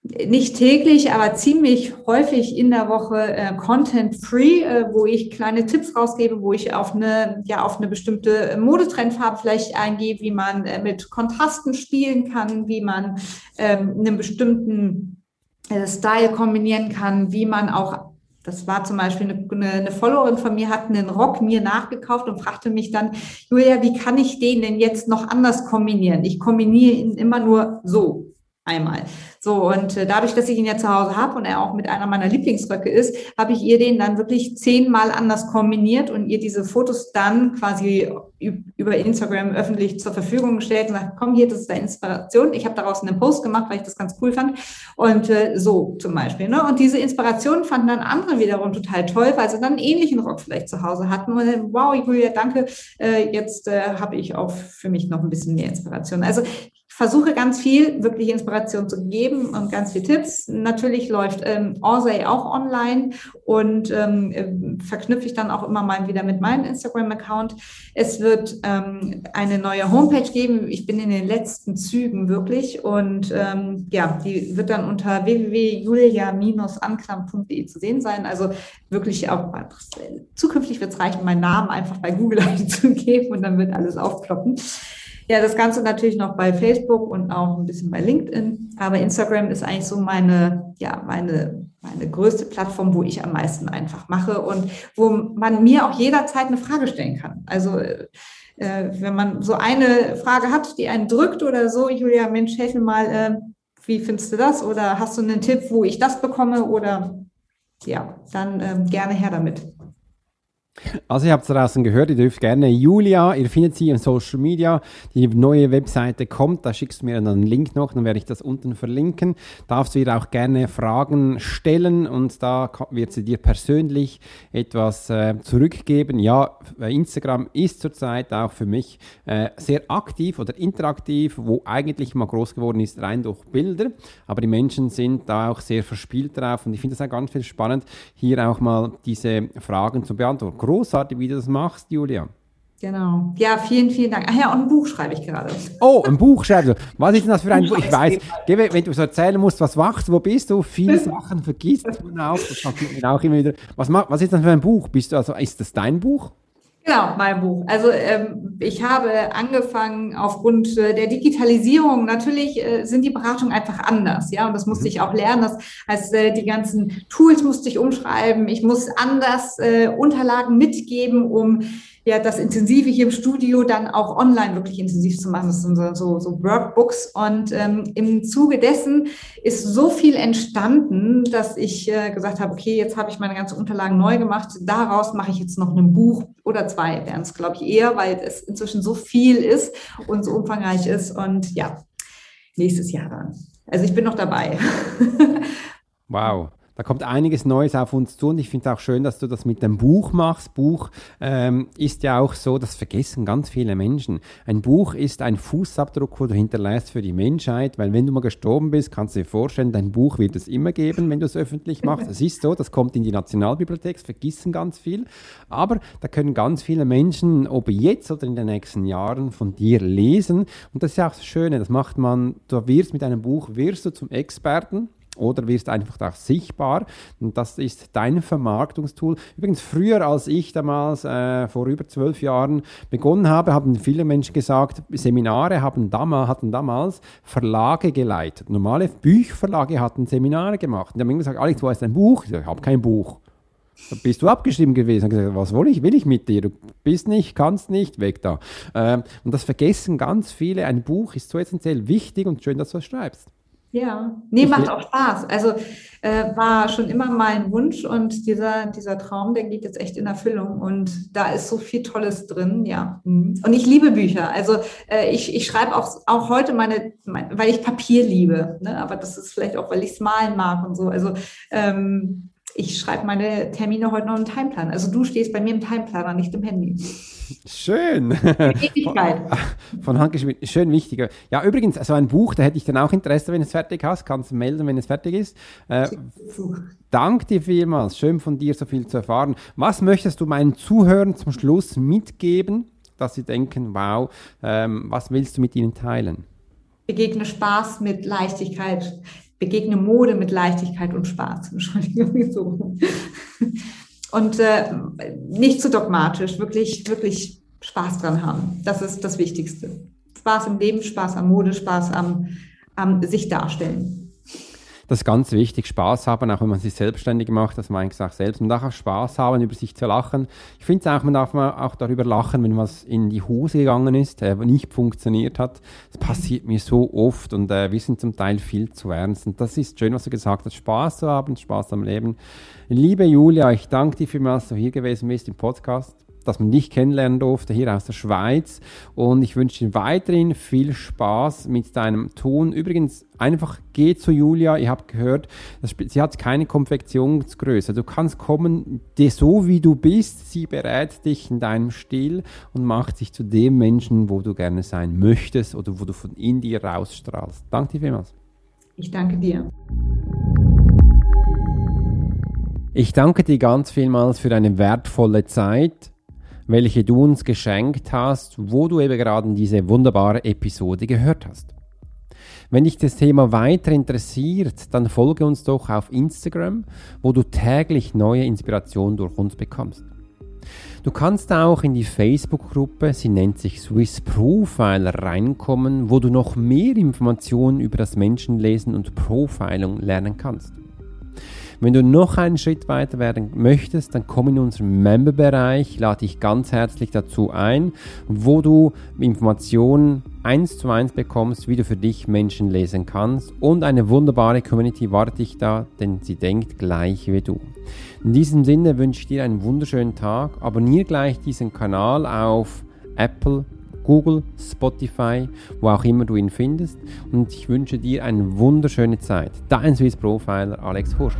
nicht täglich, aber ziemlich häufig in der Woche äh, Content Free, äh, wo ich kleine Tipps rausgebe, wo ich auf eine, ja, auf eine bestimmte Modetrendfarbe vielleicht eingehe, wie man äh, mit Kontrasten spielen kann, wie man ähm, einen bestimmten äh, Style kombinieren kann, wie man auch das war zum Beispiel eine, eine, Followerin von mir, hat einen Rock mir nachgekauft und fragte mich dann, Julia, wie kann ich den denn jetzt noch anders kombinieren? Ich kombiniere ihn immer nur so einmal. So, und äh, dadurch, dass ich ihn ja zu Hause habe und er auch mit einer meiner Lieblingsröcke ist, habe ich ihr den dann wirklich zehnmal anders kombiniert und ihr diese Fotos dann quasi über Instagram öffentlich zur Verfügung gestellt und gesagt, komm hier, das ist deine Inspiration. Ich habe daraus einen Post gemacht, weil ich das ganz cool fand. Und äh, so zum Beispiel. Ne? Und diese Inspiration fanden dann andere wiederum total toll, weil sie dann einen ähnlichen Rock vielleicht zu Hause hatten. Und dann, wow, Julia, danke, äh, jetzt äh, habe ich auch für mich noch ein bisschen mehr Inspiration. Also versuche ganz viel wirklich Inspiration zu geben und ganz viele Tipps. Natürlich läuft ähm, Orsay auch online und ähm, äh, verknüpfe ich dann auch immer mal wieder mit meinem Instagram-Account. Es wird ähm, eine neue Homepage geben. Ich bin in den letzten Zügen wirklich und ähm, ja, die wird dann unter www.julia-anklam.de zu sehen sein. Also wirklich auch zukünftig wird es reichen, meinen Namen einfach bei Google [LAUGHS] einzugeben und dann wird alles aufploppen. Ja, das Ganze natürlich noch bei Facebook und auch ein bisschen bei LinkedIn. Aber Instagram ist eigentlich so meine, ja, meine, meine größte Plattform, wo ich am meisten einfach mache und wo man mir auch jederzeit eine Frage stellen kann. Also, äh, wenn man so eine Frage hat, die einen drückt oder so, Julia, Mensch, helf mir mal, äh, wie findest du das? Oder hast du einen Tipp, wo ich das bekomme? Oder ja, dann äh, gerne her damit. Also ihr habt es draußen gehört, ihr dürft gerne Julia, ihr findet sie in Social Media, die neue Webseite kommt, da schickst du mir dann einen Link noch, dann werde ich das unten verlinken. Darfst du ihr auch gerne Fragen stellen und da wird sie dir persönlich etwas äh, zurückgeben. Ja, Instagram ist zurzeit auch für mich äh, sehr aktiv oder interaktiv, wo eigentlich mal groß geworden ist, rein durch Bilder, aber die Menschen sind da auch sehr verspielt drauf und ich finde es auch ganz viel spannend, hier auch mal diese Fragen zu beantworten großartig, wie du das machst, Julia. Genau. Ja, vielen, vielen Dank. Ach ja, und ein Buch schreibe ich gerade. Oh, ein Buch schreibst du. Was ist denn das für ein [LAUGHS] Buch? Ich weiß, wenn du so erzählen musst, was machst du, wo bist du? Viele [LAUGHS] Sachen vergisst man auch. Das auch immer wieder. Was, was ist das für ein Buch? Bist du also, ist das dein Buch? Genau, mein Buch. Also ähm, ich habe angefangen aufgrund äh, der Digitalisierung. Natürlich äh, sind die Beratungen einfach anders, ja, und das musste mhm. ich auch lernen. Das heißt, äh, die ganzen Tools musste ich umschreiben. Ich muss anders äh, Unterlagen mitgeben, um ja, das Intensive hier im Studio dann auch online wirklich intensiv zu machen. Das sind so, so Workbooks. Und ähm, im Zuge dessen ist so viel entstanden, dass ich äh, gesagt habe, okay, jetzt habe ich meine ganzen Unterlagen neu gemacht. Daraus mache ich jetzt noch ein Buch oder zwei, wären es, glaube ich, eher, weil es inzwischen so viel ist und so umfangreich ist. Und ja, nächstes Jahr dann. Also ich bin noch dabei. [LAUGHS] wow. Da kommt einiges Neues auf uns zu und ich finde es auch schön, dass du das mit dem Buch machst. Buch ähm, ist ja auch so, das vergessen ganz viele Menschen. Ein Buch ist ein Fußabdruck, wo du hinterlässt für die Menschheit, weil wenn du mal gestorben bist, kannst du dir vorstellen, dein Buch wird es immer geben, wenn du es öffentlich machst. Es ist so, das kommt in die Nationalbibliothek, vergessen ganz viel. Aber da können ganz viele Menschen, ob jetzt oder in den nächsten Jahren, von dir lesen. Und das ist ja auch das Schöne, das macht man, du wirst mit einem Buch, wirst du zum Experten oder wirst einfach auch sichtbar. Und das ist dein Vermarktungstool. Übrigens, früher als ich damals äh, vor über zwölf Jahren begonnen habe, haben viele Menschen gesagt, Seminare haben damals, hatten damals Verlage geleitet. Normale Büchverlage hatten Seminare gemacht. Und die haben gesagt, Alex, wo ist dein Buch? Ich, ich habe kein Buch. Da bist du abgeschrieben gewesen und gesagt, was will ich, will ich mit dir? Du bist nicht, kannst nicht, weg da. Ähm, und das vergessen ganz viele. Ein Buch ist so essentiell wichtig und schön, dass du es schreibst. Ja, nee, macht auch Spaß. Also äh, war schon immer mein Wunsch und dieser, dieser Traum, der geht jetzt echt in Erfüllung und da ist so viel Tolles drin, ja. Mhm. Und ich liebe Bücher. Also äh, ich, ich schreibe auch, auch heute meine, mein, weil ich Papier liebe, ne? aber das ist vielleicht auch, weil ich es malen mag und so. Also ähm, ich schreibe meine Termine heute noch im Timeplan. Also du stehst bei mir im Timeplaner, nicht im Handy. Schön. Ewigkeit. Von Hand geschrieben. Schön wichtiger. Ja, übrigens, also ein Buch, da hätte ich dann auch Interesse, wenn es fertig hast. Kannst du melden, wenn es fertig ist. Äh, dank dir vielmals. Schön von dir so viel zu erfahren. Was möchtest du meinen Zuhörern zum Schluss mitgeben, dass sie denken, wow, ähm, was willst du mit ihnen teilen? Begegne Spaß mit Leichtigkeit. Begegne Mode mit Leichtigkeit und Spaß. Entschuldigung. [LAUGHS] So und äh, nicht zu dogmatisch, wirklich, wirklich Spaß dran haben. Das ist das Wichtigste. Spaß im Leben, Spaß am Mode, Spaß am, am sich darstellen. Das ist ganz wichtig, Spaß haben, auch wenn man sich selbstständig macht, das meine ich auch selbst. Man darf auch Spaß haben, über sich zu lachen. Ich finde auch, man darf auch darüber lachen, wenn was in die Hose gegangen ist, äh, nicht funktioniert hat. Das passiert mir so oft und äh, wir sind zum Teil viel zu ernst. Und das ist schön, was du gesagt hast, Spaß zu haben, Spaß am Leben. Liebe Julia, ich danke dir vielmals, dass du hier gewesen bist im Podcast dass man dich kennenlernen durfte hier aus der Schweiz. Und ich wünsche dir weiterhin viel Spaß mit deinem Tun. Übrigens, einfach geh zu Julia. Ihr habt gehört, sie hat keine Konfektionsgröße. Du kannst kommen, so wie du bist. Sie berät dich in deinem Stil und macht dich zu dem Menschen, wo du gerne sein möchtest oder wo du von in dir rausstrahlst. Danke dir vielmals. Ich danke dir. Ich danke dir ganz vielmals für deine wertvolle Zeit welche du uns geschenkt hast, wo du eben gerade diese wunderbare Episode gehört hast. Wenn dich das Thema weiter interessiert, dann folge uns doch auf Instagram, wo du täglich neue Inspirationen durch uns bekommst. Du kannst auch in die Facebook-Gruppe, sie nennt sich Swiss Profile, reinkommen, wo du noch mehr Informationen über das Menschenlesen und Profiling lernen kannst. Wenn du noch einen Schritt weiter werden möchtest, dann komm in unseren Member-Bereich, lade dich ganz herzlich dazu ein, wo du Informationen eins zu eins bekommst, wie du für dich Menschen lesen kannst und eine wunderbare Community wartet dich da, denn sie denkt gleich wie du. In diesem Sinne wünsche ich dir einen wunderschönen Tag. Abonniere gleich diesen Kanal auf Apple, Google, Spotify, wo auch immer du ihn findest. Und ich wünsche dir eine wunderschöne Zeit. Dein Swiss Profiler Alex Hurst.